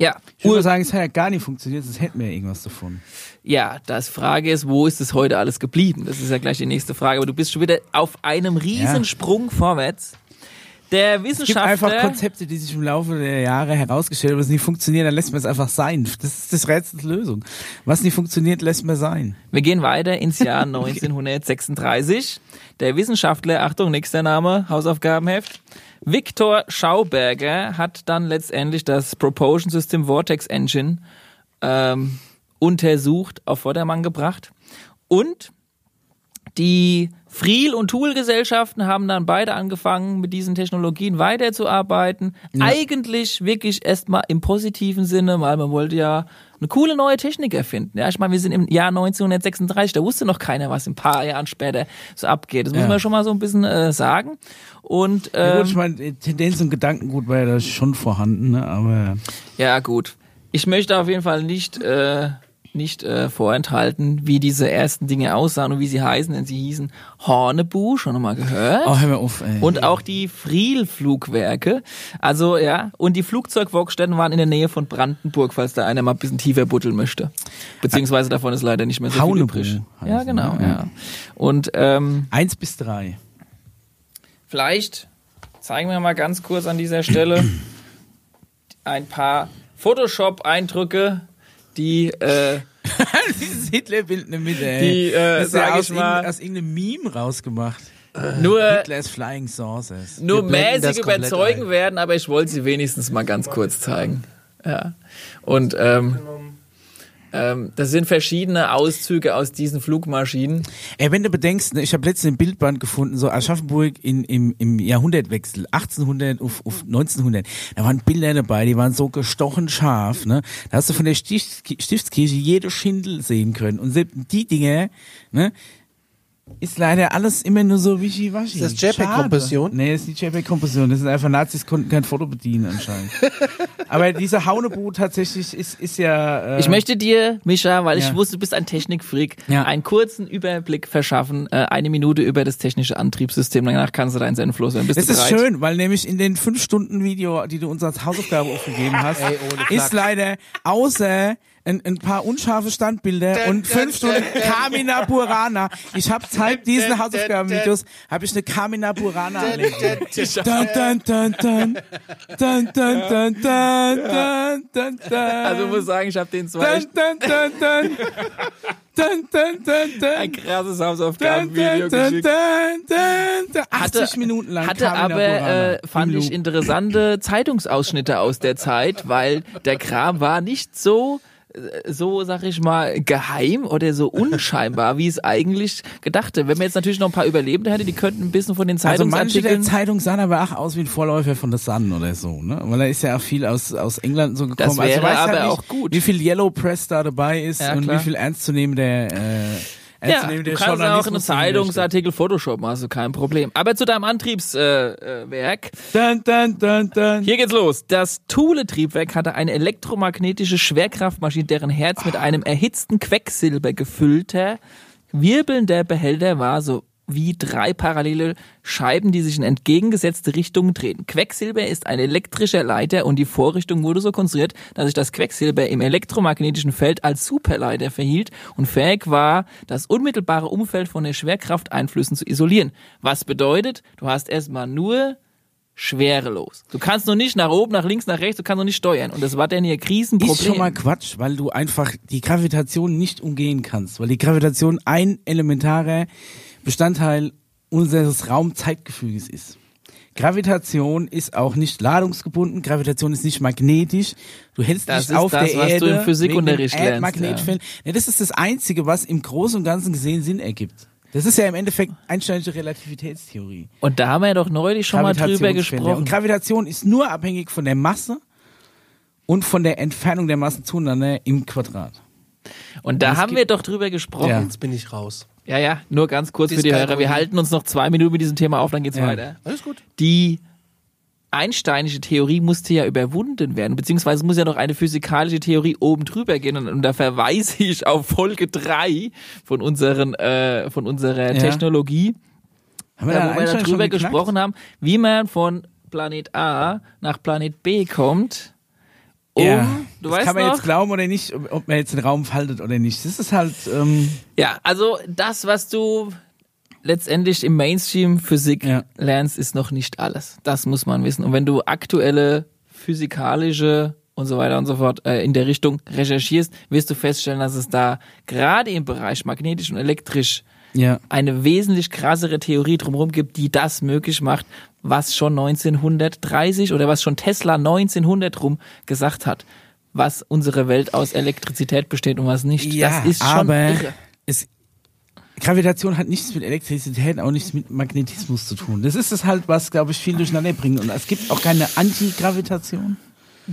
ja, Ich würde sagen, es hat ja gar nicht funktioniert, sonst hätten wir ja irgendwas davon. ja, das Frage ist, wo ist es heute alles geblieben? Das ist ja gleich die nächste Frage. Aber du bist schon wieder auf einem Riesensprung vorwärts. Der Es gibt Wissenschaftler. einfach Konzepte, die sich im Laufe der Jahre herausgestellt haben, was nicht funktionieren, dann lässt man es einfach sein. Das ist das Rätsels Lösung. Was nicht funktioniert, lässt man sein. Wir gehen weiter ins Jahr 1936. Der Wissenschaftler, Achtung, nächster Name, Hausaufgabenheft. Viktor Schauberger hat dann letztendlich das Propulsion System Vortex Engine ähm, untersucht, auf Vordermann gebracht. Und die Friel- und Tool-Gesellschaften haben dann beide angefangen, mit diesen Technologien weiterzuarbeiten. Eigentlich wirklich erstmal im positiven Sinne, weil man wollte ja eine coole neue Technik erfinden. Ja, ich meine, wir sind im Jahr 1936, da wusste noch keiner, was ein paar Jahren später so abgeht. Das muss Ja. man schon mal so ein bisschen äh, sagen. Und Ja, gut, ähm, ich meine, Tendenz und Gedankengut war ja da schon vorhanden, ne? aber Ja, gut. Ich möchte auf jeden Fall nicht, äh, nicht äh, vorenthalten, wie diese ersten Dinge aussahen und wie sie heißen, denn sie hießen Hornebu, schon noch mal gehört. oh, hör mir auf, ey. Und auch die Friel-Flugwerke. Also, ja, und die Flugzeugwerkstätten waren in der Nähe von Brandenburg, falls da einer mal ein bisschen tiefer buddeln möchte. Bezingsweise davon ist leider nicht mehr so viel übrig. Ja, genau, ne? ja. Und ähm, Eins bis drei. Vielleicht zeigen wir mal ganz kurz an dieser Stelle ein paar Photoshop-Eindrücke, die äh, Dieses Hitler-Bild in der Mitte, ey. Die, äh, das ist ja ich aus, mal- aus irgendeinem Meme rausgemacht. nur, Hitler's Flying Saucers. nur mäßig überzeugen ein. werden, aber ich wollte sie wenigstens mal ganz kurz zeigen. Ja. Und ähm, ähm, das sind verschiedene Auszüge aus diesen Flugmaschinen. Ey, wenn du bedenkst, ne, ich habe letztens ein Bildband gefunden, so Aschaffenburg in, im, im Jahrhundertwechsel, 1800 auf, auf 1900. Da waren Bilder dabei, die waren so gestochen scharf. Ne? Da hast du von der Stifts Stiftskirche jede Schindel sehen können. Und selbst die Dinge, ne, ist leider alles immer nur so wischiwaschi. Ist das JPEG-Kompression? Nee, das ist nicht JPEG-Kompression. Das sind einfach Nazis, konnten kein Foto bedienen anscheinend. Aber diese Haunebu tatsächlich ist, ist ja... Äh, Ich möchte dir, Mischa, weil ich Ja. wusste, du bist ein Technikfreak, Ja. einen kurzen Überblick verschaffen, äh, eine Minute über das technische Antriebssystem. Danach kannst du deinen Senf loswerden. Bist Das du ist schön, weil nämlich in den fünf Stunden Video, die du uns als Hausaufgabe aufgegeben hast, Ey, ist leider außer ein, ein paar unscharfe Standbilder Dun, und fünf Stunden. Carmina Burana. Ich habe seit diesen Hausaufgabenvideos habe ich eine Carmina Burana. Also ich muss sagen, ich habe den dun, ein krasses Hausaufgabenvideo dun, dun, geschickt. dun, dun, dun. 80 Minuten lang Hatte Carmina aber, äh, fand ich interessante Zeitungsausschnitte aus der Zeit, weil der Kram war nicht so so, sag ich mal, geheim oder so unscheinbar, wie es eigentlich gedachte. Wenn man jetzt natürlich noch ein paar Überlebende hätte, die könnten ein bisschen von den Also manche der Zeitungsartikeln... Zeitung sahen aber auch aus wie ein Vorläufer von The Sun oder so, ne? Weil da ist ja auch viel aus, aus England so gekommen. Das also wäre weißt aber halt nicht, auch gut. Wie viel Yellow Press da dabei ist Ja, und wie viel ernstzunehmender, äh, ja, ernstzunehmender du kannst auch einen. Zeitungsartikel Photoshoppen, also kein Problem. Aber zu deinem Antriebswerk. Äh. Hier geht's los. Das Thule-Triebwerk hatte eine elektromagnetische Schwerkraftmaschine, deren Herz mit einem erhitzten Quecksilber gefüllter, wirbelnder Behälter war, so wie drei parallele Scheiben, die sich in entgegengesetzte Richtungen drehen. Quecksilber ist ein elektrischer Leiter und die Vorrichtung wurde so konstruiert, dass sich das Quecksilber im elektromagnetischen Feld als Superleiter verhielt und fähig war, das unmittelbare Umfeld von der Schwerkrafteinflüssen zu isolieren. Was bedeutet, du hast erstmal nur schwerelos. Du kannst noch nicht nach oben, nach links, nach rechts, du kannst noch nicht steuern. Und das war dann ihr Krisenproblem. Ist schon mal Quatsch, weil du einfach die Gravitation nicht umgehen kannst, weil die Gravitation ein elementarer Bestandteil unseres Raumzeitgefüges ist. Gravitation ist auch nicht ladungsgebunden, Gravitation ist nicht magnetisch. Du hältst Das dich ist auf das, der was du Erde im Physikunterricht lernst, Erdmagnetfeld. Nee, das ist das Einzige, was im Großen und Ganzen gesehen Sinn ergibt. Das ist ja im Endeffekt Einsteinische Relativitätstheorie. Und da haben wir ja doch neulich schon mal drüber gesprochen. Und Gravitation ist nur abhängig von der Masse und von der Entfernung der Massen zueinander im Quadrat. Und da es haben wir doch drüber gesprochen. Ja. Ja, Jetzt bin ich raus. Ja, nur ganz kurz für die. Hörer. Wir halten uns noch zwei Minuten mit diesem Thema auf, dann geht's Ja. weiter. Alles gut. Die Einsteinische Theorie musste ja überwunden werden, beziehungsweise muss ja noch eine physikalische Theorie oben drüber gehen und, und da verweise ich auf Folge drei von unseren äh, von unserer Ja. Technologie. Haben wir Ja, da wo wir darüber gesprochen haben, wie man von Planet A nach Planet B kommt. Um, ja, du das weißt kann man noch? jetzt glauben oder nicht, ob, man jetzt den Raum faltet oder nicht. Das ist halt, ähm, Ja, also das, was du letztendlich im Mainstream Physik Ja. lernst, ist noch nicht alles. Das muss man wissen. Und wenn du aktuelle physikalische und so weiter und so fort äh, in der Richtung recherchierst, wirst du feststellen, dass es da gerade im Bereich magnetisch und elektrisch ja. eine wesentlich krassere Theorie drumherum gibt, die das möglich macht, was schon 1930 oder was schon Tesla 1900 rum gesagt hat, was unsere Welt aus Elektrizität besteht und was nicht. Ja, das ist schon aber irre. es, Gravitation hat nichts mit Elektrizität, auch nichts mit Magnetismus zu tun. Das ist es halt, was, glaube ich, viel durcheinander bringt. Und es gibt auch keine Antigravitation,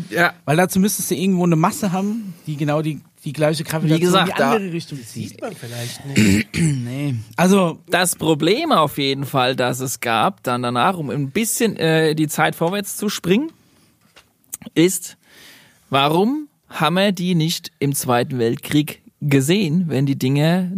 Ja, weil dazu müsstest du irgendwo eine Masse haben, die genau die, die gleiche Gravitation Wie gesagt, in die da- andere Richtung zieht. Sieht man vielleicht nicht. Nee. Also, das Problem auf jeden Fall, das es gab, dann danach, um ein bisschen äh, die Zeit vorwärts zu springen, ist, warum haben wir die nicht im Zweiten Weltkrieg gesehen, wenn die Dinge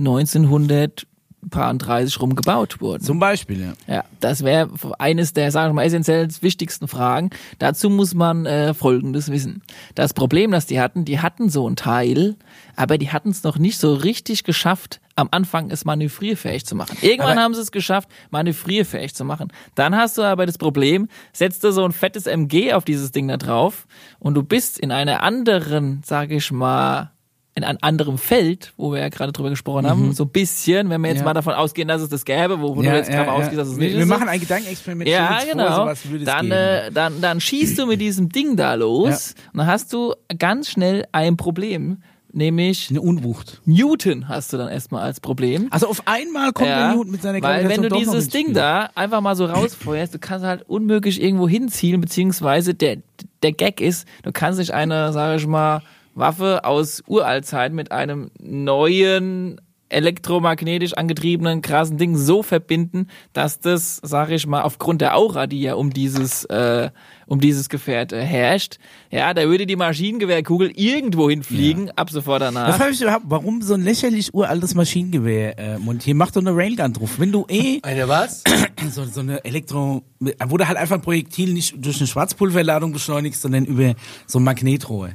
1930 rum gebaut wurden? zum Beispiel, ja. Ja, das wäre eines der, sagen wir mal, essentiell wichtigsten Fragen. Dazu muss man äh, Folgendes wissen. Das Problem, das die hatten, die hatten so ein Teil, aber die hatten es noch nicht so richtig geschafft, am Anfang es manövrierfähig zu machen. Irgendwann Aber- haben sie es geschafft, manövrierfähig zu machen. Dann hast du aber das Problem, setzt du so ein fettes MG auf dieses Ding da drauf und du bist in einer anderen, sage ich mal, in einem anderen Feld, wo wir ja gerade drüber gesprochen haben, so ein bisschen, wenn wir jetzt Mhm. Ja. mal davon ausgehen, dass es das gäbe, wo, wo du jetzt gerade ausgehst, dass es wir, nicht wir ist. machen ein Gedankenexperiment. Ja, genau. Vor, es dann, äh, dann, dann schießt du mit diesem Ding da los und dann hast du ganz schnell ein Problem, nämlich eine Unwucht. Newton hast du dann erstmal als Problem. Also auf einmal kommt der Newton mit seiner weil wenn du dieses Ding da einfach mal so rausfeuerst, du kannst halt unmöglich irgendwo hinzielen, beziehungsweise der, der Gag ist, du kannst nicht eine, sage ich mal, Waffe aus Uraltzeit mit einem neuen elektromagnetisch angetriebenen krassen Ding so verbinden, dass das, sage ich mal, aufgrund der Aura, die ja um dieses äh, um dieses Gefährt äh, herrscht, ja, da würde die Maschinengewehrkugel irgendwo hinfliegen, ab sofort Da danach. frage ich überhaupt, warum so ein lächerlich uraltes Maschinengewehr äh, montieren? Mach doch eine Railgun drauf. Wenn du eh Eine was? so, so eine Elektro, du halt einfach ein Projektil nicht durch eine Schwarzpulverladung beschleunigst, sondern über so ein Magnetrohr.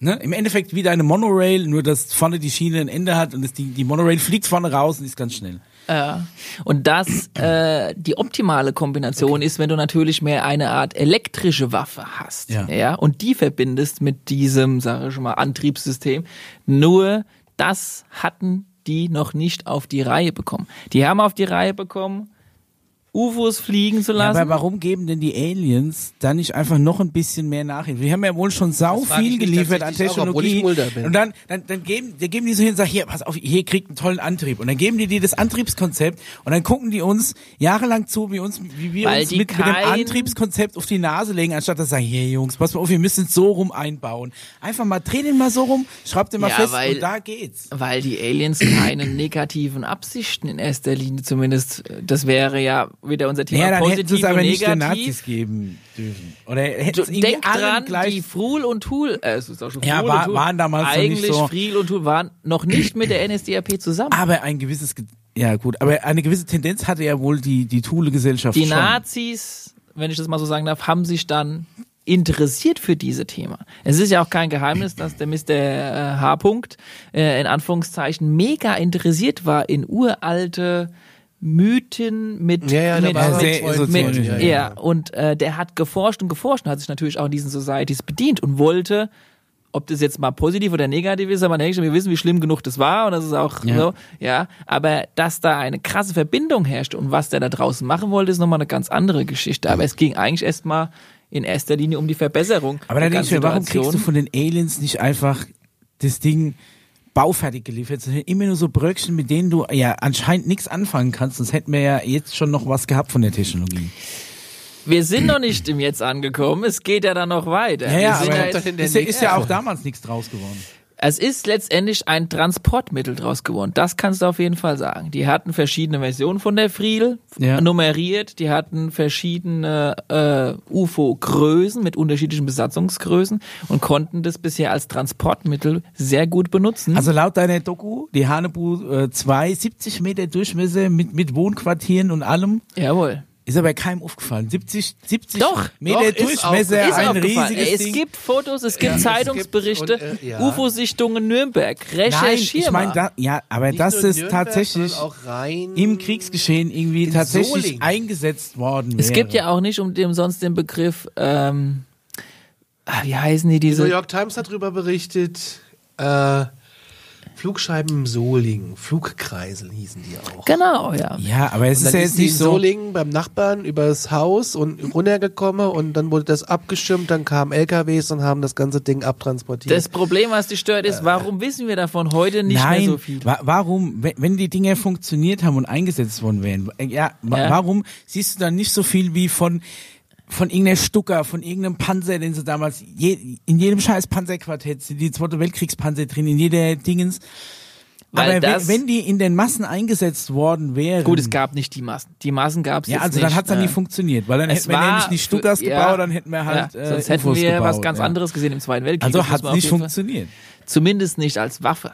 Ne? Im Endeffekt wie deine Monorail, nur dass vorne die Schiene ein Ende hat und das, die, die Monorail fliegt vorne raus und ist ganz schnell. Ja. Und das äh, die optimale Kombination ist, wenn du natürlich mehr eine Art elektrische Waffe hast. Ja. ja und die verbindest mit diesem, sage ich mal, Antriebssystem. Nur das hatten die noch nicht auf die Reihe bekommen. Die haben auf die Reihe bekommen, UFOs fliegen zu Ja, lassen. aber warum geben denn die Aliens da nicht einfach noch ein bisschen mehr Nachhilfe? Wir haben ja wohl schon sau viel geliefert an auch, Technologie. Bin. Und dann, dann, dann geben, dann geben die so hin und sagen, hier, pass auf, hier kriegt einen tollen Antrieb. Und dann geben die dir das Antriebskonzept und dann gucken die uns jahrelang zu, wie uns, wie wir Weil uns mit, mit dem Antriebskonzept auf die Nase legen, anstatt dass sagen, hier Jungs, pass mal auf, wir müssen es so rum einbauen. Einfach mal, dreh den mal so rum, schraub den mal Ja, fest weil- und da geht's. Weil die Aliens keine negativen Absichten in erster Linie zumindest, das wäre ja wieder unser Thema Ja, dann hätten positiv es aber und nicht den negativ. Nazis geben dürfen. Oder hätten es denk dran, gleich die Frul und Thul, äh, es ist auch schon Ja, Frul war- und Thul, waren damals eigentlich so- Friel und Thul waren noch nicht mit der NSDAP zusammen. Aber ein gewisses, Ge- ja gut, aber eine gewisse Tendenz hatte ja wohl die, die Thule-Gesellschaft die schon. Nazis, wenn ich das mal so sagen darf, haben sich dann interessiert für diese Thema. Es ist ja auch kein Geheimnis, dass der Mr. äh, H. -Punkt, äh, in Anführungszeichen mega interessiert war in uralte Mythen mit Ja, ja, der mit, mit, sehr mit, esoterisch, ja, ja, ja. und äh, der hat geforscht und geforscht und hat sich natürlich auch in diesen Societies bedient und wollte ob das jetzt mal positiv oder negativ ist, aber wir wissen, wie schlimm genug das war und das ist auch Ja. so, ja. Aber dass da eine krasse Verbindung herrscht und was der da draußen machen wollte, ist nochmal eine ganz andere Geschichte. Aber es ging eigentlich erstmal in erster Linie um die Verbesserung. Aber der da denke ich mir, warum kriegst du von den Aliens nicht einfach das Ding baufertig geliefert, sondern immer nur so Bröckchen, mit denen du ja anscheinend nichts anfangen kannst, sonst hätten wir ja jetzt schon noch was gehabt von der Technologie. Wir sind noch nicht im Jetzt angekommen, es geht ja dann noch weiter. Ja, ja, sind aber ja der ist ja, ist ja auch damals nichts draus geworden. Es ist letztendlich ein Transportmittel draus geworden. Das kannst du auf jeden Fall sagen. Die hatten verschiedene Versionen von der Friel Ja. nummeriert. Die hatten verschiedene äh, UFO-Größen mit unterschiedlichen Besatzungsgrößen und konnten das bisher als Transportmittel sehr gut benutzen. Also laut deiner Doku, die Hanebu äh, 2, 70 Meter Durchmesser mit, mit Wohnquartieren und allem, Jawohl. Ist aber keinem aufgefallen. 70, 70 Doch, Meter doch, ist Durchmesser, auch- Ist ein riesiges es Ding. gibt Fotos, es gibt Ja, Zeitungsberichte, äh, ja. UFO-Sichtungen Nürnberg. Nein, Recherchier ich meine, da, ja, aber Nicht dass nur es Nürnberg, tatsächlich sondern auch rein im Kriegsgeschehen irgendwie tatsächlich Solingen. eingesetzt worden wäre. Es gibt ja auch nicht um dem sonst den Begriff, ähm, ah, wie heißen die Die New diese? York Times hat darüber berichtet. Äh, Flugscheiben im Solingen, Flugkreisel hießen die auch. Genau, ja. Ja, aber es ist ja jetzt nicht so. Solingen beim Nachbarn übers Haus und runtergekommen und dann wurde das abgeschirmt, dann kamen LKWs und haben das ganze Ding abtransportiert. Das Problem, was dich stört, ist, warum wissen wir davon heute nicht Nein, mehr so viel? wa warum, wenn, die Dinge funktioniert haben und eingesetzt worden wären, äh, ja, wa Ja. warum siehst du dann nicht so viel wie von von irgendeiner Stucker, von irgendeinem Panzer, den sie damals, je, in jedem scheiß Panzerquartett sind die Zweite Weltkriegspanzer drin, in jeder Dingens. Weil Aber das- wenn, wenn die in den Massen eingesetzt worden wären. Gut, es gab nicht die Massen. Die Massen gab es Ja, also nicht. dann hat's dann ne? nicht funktioniert, weil dann Es hätten wir war nämlich nicht Stuckers ja, gebaut, dann hätten wir halt ja, äh, sonst hätten UFOs wir gebaut, was ganz ja. anderes gesehen im Zweiten Weltkrieg. Also hat auf nicht Fall- funktioniert. Zumindest nicht als Waffe.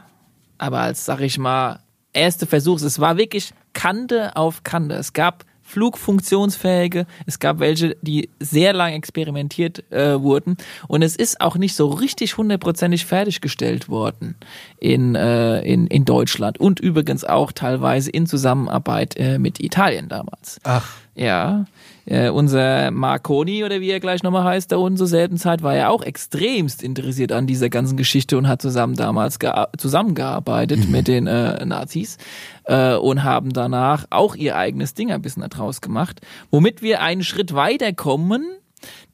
Aber als, sag ich mal, erste Versuch. Es war wirklich Kante auf Kante. Es gab flugfunktionsfähige, es gab welche, die sehr lang experimentiert äh, wurden. Und es ist auch nicht so richtig hundertprozentig fertiggestellt worden in, äh, in, in Deutschland und übrigens auch teilweise in Zusammenarbeit äh, mit Italien damals. Ach, Ja, äh, unser Marconi oder wie er gleich nochmal heißt, da unten zur selben Zeit war ja auch extremst interessiert an dieser ganzen Geschichte und hat zusammen damals gea- zusammengearbeitet mit den äh, Nazis äh, und haben danach auch ihr eigenes Ding ein bisschen daraus gemacht, womit wir einen Schritt weiterkommen,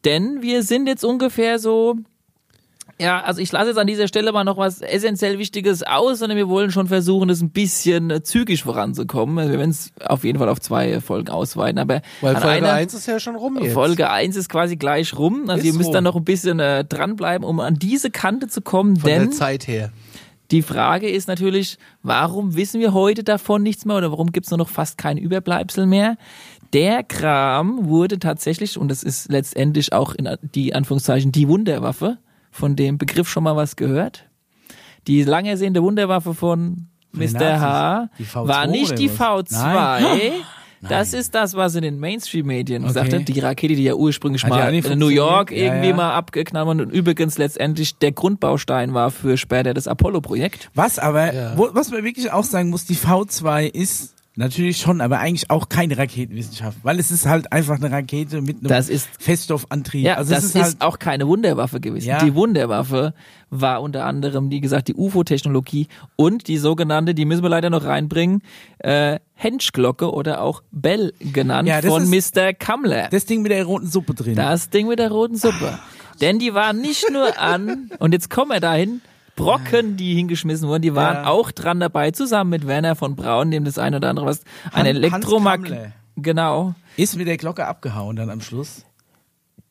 denn wir sind jetzt ungefähr so ja, also ich lasse jetzt an dieser Stelle mal noch was essentiell Wichtiges aus, sondern wir wollen schon versuchen, das ein bisschen äh, zügig voranzukommen. Also wir werden es auf jeden Fall auf zwei äh, Folgen ausweiten, aber weil Folge einer 1 ist ja schon rum jetzt. Folge 1 ist quasi gleich rum. Also Ist ihr müsst rum. dann noch ein bisschen äh, dranbleiben, um an diese Kante zu kommen, Von denn der Zeit her. die Frage ist natürlich, warum wissen wir heute davon nichts mehr oder warum gibt es nur noch fast kein Überbleibsel mehr? Der Kram wurde tatsächlich, und das ist letztendlich auch in die Anführungszeichen die Wunderwaffe, von dem Begriff schon mal was gehört. Die lang ersehnte Wunderwaffe von Mr. H. Nazis. Die V2 war nicht die was? V2, Das ist das, was in den Mainstream-Medien Okay. sagte. Die Rakete, die ja ursprünglich Hat mal in New York. Ja, irgendwie ja. mal abgeknallt wurde und übrigens letztendlich der Grundbaustein war für später das Apollo-Projekt. Was aber, Ja. wo, was man wirklich auch sagen muss, die V2 ist natürlich schon, aber eigentlich auch keine Raketenwissenschaft, weil es ist halt einfach eine Rakete mit einem Das ist- Feststoffantrieb. Ja, also das ist, ist, halt, auch keine Wunderwaffe gewesen. Ja. Die Wunderwaffe war unter anderem, wie gesagt, die UFO-Technologie und die sogenannte, die müssen wir leider noch reinbringen, äh, Henschglocke oder auch Bell genannt Ja, von ist- Mr. Kammler. das Ding mit der roten Suppe drin. Das Ding mit der roten Suppe. Denn die waren nicht nur an, und jetzt kommen wir dahin, Brocken, die hingeschmissen wurden, die waren Ja. auch dran dabei, zusammen mit Werner von Braun, dem das eine oder andere was, ein Hans Elektromag... Kammler. Genau. ist mit der Glocke abgehauen dann am Schluss.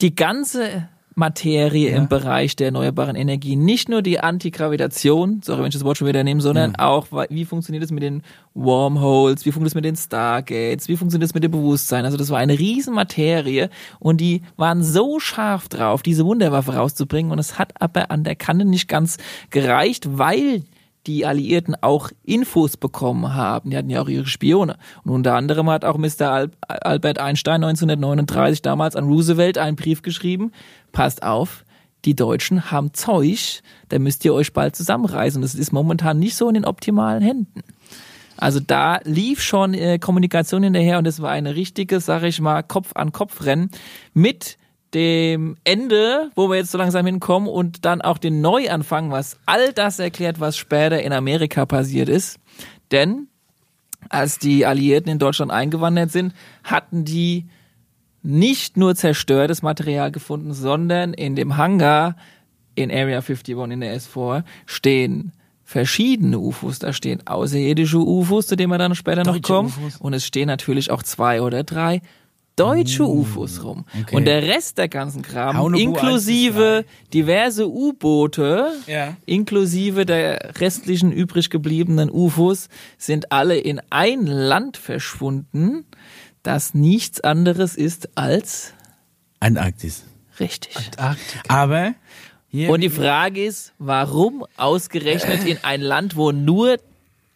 die ganze Materie Ja. im Bereich der erneuerbaren Energie, nicht nur die Antigravitation, sorry, wenn ich das Wort schon wieder nehme, sondern auch, wa- wie funktioniert es mit den Wormholes, wie funktioniert es mit den Stargates, wie funktioniert es mit dem Bewusstsein. Also das war eine Riesenmaterie und die waren so scharf drauf, diese Wunderwaffe rauszubringen und es hat aber an der Kante nicht ganz gereicht, weil die Alliierten auch Infos bekommen haben. Die hatten ja auch ihre Spione. Und unter anderem hat auch Mr. Al Albert Einstein 1939 damals an Roosevelt einen Brief geschrieben. Passt auf, die Deutschen haben Zeug, da müsst ihr euch bald zusammenreißen. Das ist momentan nicht so in den optimalen Händen. Also da lief schon äh, Kommunikation hinterher und es war eine richtige, sag ich mal, Kopf-an-Kopf-Rennen mit dem Ende, wo wir jetzt so langsam hinkommen und dann auch den Neuanfang, was all das erklärt, was später in Amerika passiert ist. Denn als die Alliierten in Deutschland eingewandert sind, hatten die nicht nur zerstörtes Material gefunden, sondern in dem Hangar in Area 51 in der S4 stehen verschiedene UFOs. Da stehen außerirdische UFOs, zu denen wir dann später noch Deutsche kommen. UFOs? Und es stehen natürlich auch zwei oder drei deutsche UFOs rum. okay. Und der Rest der ganzen Kram, inklusive diverse U-Boote, Ja. inklusive der restlichen übrig gebliebenen UFOs, sind alle in ein Land verschwunden, das nichts anderes ist als Antarktis. richtig. Antarktika. Aber hier Und die Frage ist, warum ausgerechnet in ein Land, wo nur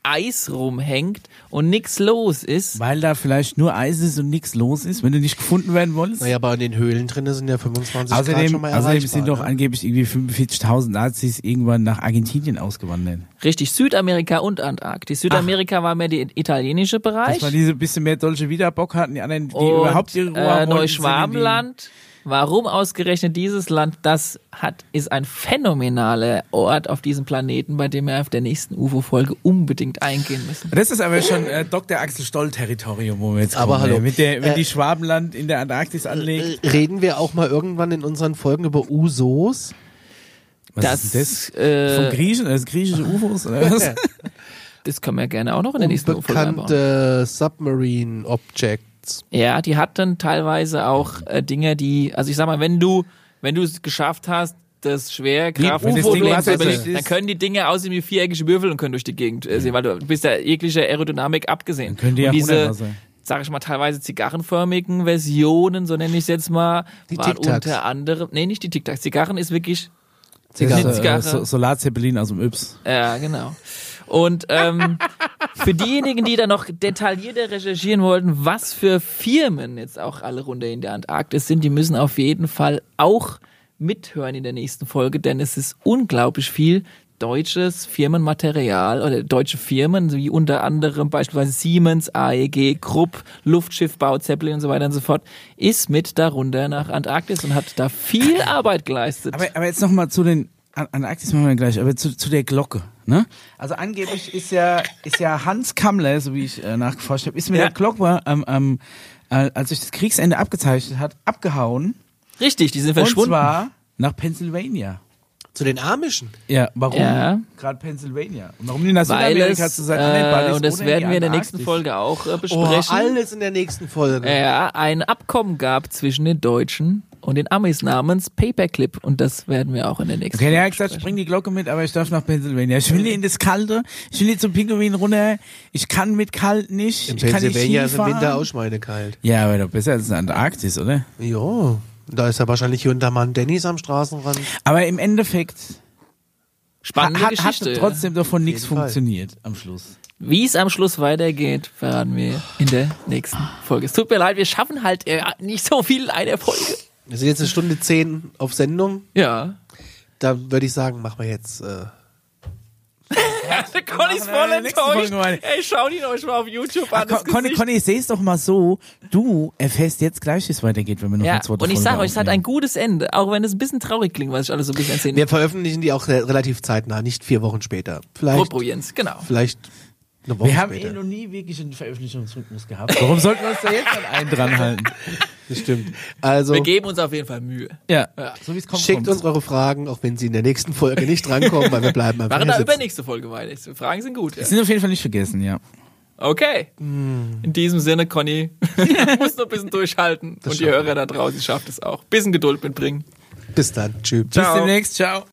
Eis rumhängt und nichts los ist? weil da vielleicht nur Eis ist und nichts los ist, wenn du nicht gefunden werden wolltest. Naja, aber in den Höhlen drinnen sind ja 25 Grad Außerdem, schon mal außerdem sind doch ne? angeblich irgendwie 45.000 Nazis irgendwann nach Argentinien ausgewandert. Richtig, Südamerika und Antarktis. Südamerika war mehr der italienische Bereich. Dass man diese bisschen mehr Deutsche wieder Bock hatten, die anderen, die und überhaupt ihre Ruhe äh, Neuschwabenland. Warum ausgerechnet dieses Land? Das hat ist ein phänomenaler Ort auf diesem Planeten, bei dem wir auf der nächsten UFO-Folge unbedingt eingehen müssen. Das ist aber schon äh, Dr. Axel Stoll-Territorium, wo wir jetzt Aber kommen. hallo. Mit der, wenn Äh, die Schwabenland in der Antarktis anlegt. Äh, Reden wir auch mal irgendwann in unseren Folgen über Usos? Was das, ist das? äh, Von Griechen? Das griechische UFOs? Oder was? Das können wir gerne auch noch in der nächsten Folge einbauen. Unbekannte Submarine Objects. Ja, die hatten teilweise auch äh, Dinge, die, also ich sag mal, wenn du, wenn du es geschafft hast, das Schwerkraft UFO dann können die Dinge aussehen wie viereckige Würfel und können durch die Gegend äh, sehen, weil du bist ja jeglicher Aerodynamik abgesehen. Dann können die ja diese, Hundertwasser. sag ich mal, teilweise zigarrenförmigen Versionen, so nenne ich es jetzt mal, Die waren unter anderem, nee, nicht die Tic-Tacs, Zigarren ist wirklich, Zigarre. Zigarre. Äh, so Solarzeppelin aus dem Yps. ja, genau. Und ähm, für diejenigen, die da noch detaillierter recherchieren wollten, was für Firmen jetzt auch alle runter in der Antarktis sind, die müssen auf jeden Fall auch mithören in der nächsten Folge, denn es ist unglaublich viel deutsches Firmenmaterial oder deutsche Firmen, wie unter anderem beispielsweise Siemens, AEG, Krupp, Luftschiffbau, Zeppelin und so weiter und so fort, ist mit darunter nach Antarktis und hat da viel Arbeit geleistet. Aber, aber jetzt nochmal zu den, An- Antarktis machen wir gleich, aber zu, zu der Glocke. Ne? Also angeblich ist ja, ist ja Hans Kammler, so wie ich äh, nachgeforscht habe, ist mit Ja. der Glocke, ähm, ähm, äh, als sich das Kriegsende abgezeichnet hat, abgehauen. Richtig, die sind Und verschwunden. zwar nach Pennsylvania. Zu den Amischen. Ja, warum Ja. gerade Pennsylvania? Und warum weil Südamerika es, zu sein Annenball äh, und das werden wir in der nächsten Folge auch äh, Oh, besprechen. alles in der nächsten Folge. ja, ein Abkommen gab zwischen den Deutschen und den Amis namens Paperclip und das werden wir auch in der nächsten Okay, der Folge hat gesagt, ich bring die Glocke mit, aber ich darf nach Pennsylvania. Ich will nicht in das Kalte, ich will nicht zum Pinguin runter, ich kann mit kalt nicht, In ich kann nicht Pennsylvania ist im. Winter auch schweinekalt. Ja, aber doch besser als in der Antarktis, oder? Ja, da ist ja wahrscheinlich hier und da mal ein Dennis am Straßenrand. Aber im Endeffekt Spannende hat, Geschichte. hat trotzdem davon nichts Fall. funktioniert am Schluss. Wie es am Schluss weitergeht, verraten wir in der nächsten Folge. Es tut mir leid, wir schaffen halt äh, nicht so viel in einer Folge. Wir sind jetzt eine Stunde zehn auf Sendung. Ja. Da würde ich sagen, machen wir jetzt. Äh, Conny ist voll Folge enttäuscht. Ey, schaut ihn euch mal auf YouTube Ah, an. Con- Conny. Conny, ich sehe es doch mal so. Du erfährst jetzt gleich, wie es weitergeht, wenn wir noch Ja, eine zweite und ich sage euch, es hat ein gutes Ende, auch wenn es ein bisschen traurig klingt, was ich alles so ein bisschen erzähle. wir veröffentlichen die auch re- relativ zeitnah, nicht vier Wochen später. Vielleicht, Pro Jens, genau. vielleicht Wir haben später. eh noch nie wirklich einen Veröffentlichungsrhythmus gehabt. Warum sollten wir uns da jetzt an einen dran halten? Das stimmt. Also Wir geben uns auf jeden Fall Mühe. Ja, Ja. so wie es kommt. schickt kommt's. uns eure Fragen, auch wenn sie in der nächsten Folge nicht drankommen, weil wir bleiben einfach Machen da übernächste Folge weiter. Die Fragen sind gut. Ja. Die sind auf jeden Fall nicht vergessen, ja. Okay. Hm. In diesem Sinne, Conny, muss noch ein bisschen durchhalten. und die Hörer da draußen schafft es auch. Bisschen Geduld mitbringen. Bis dann. Tschüss. Bis demnächst, ciao.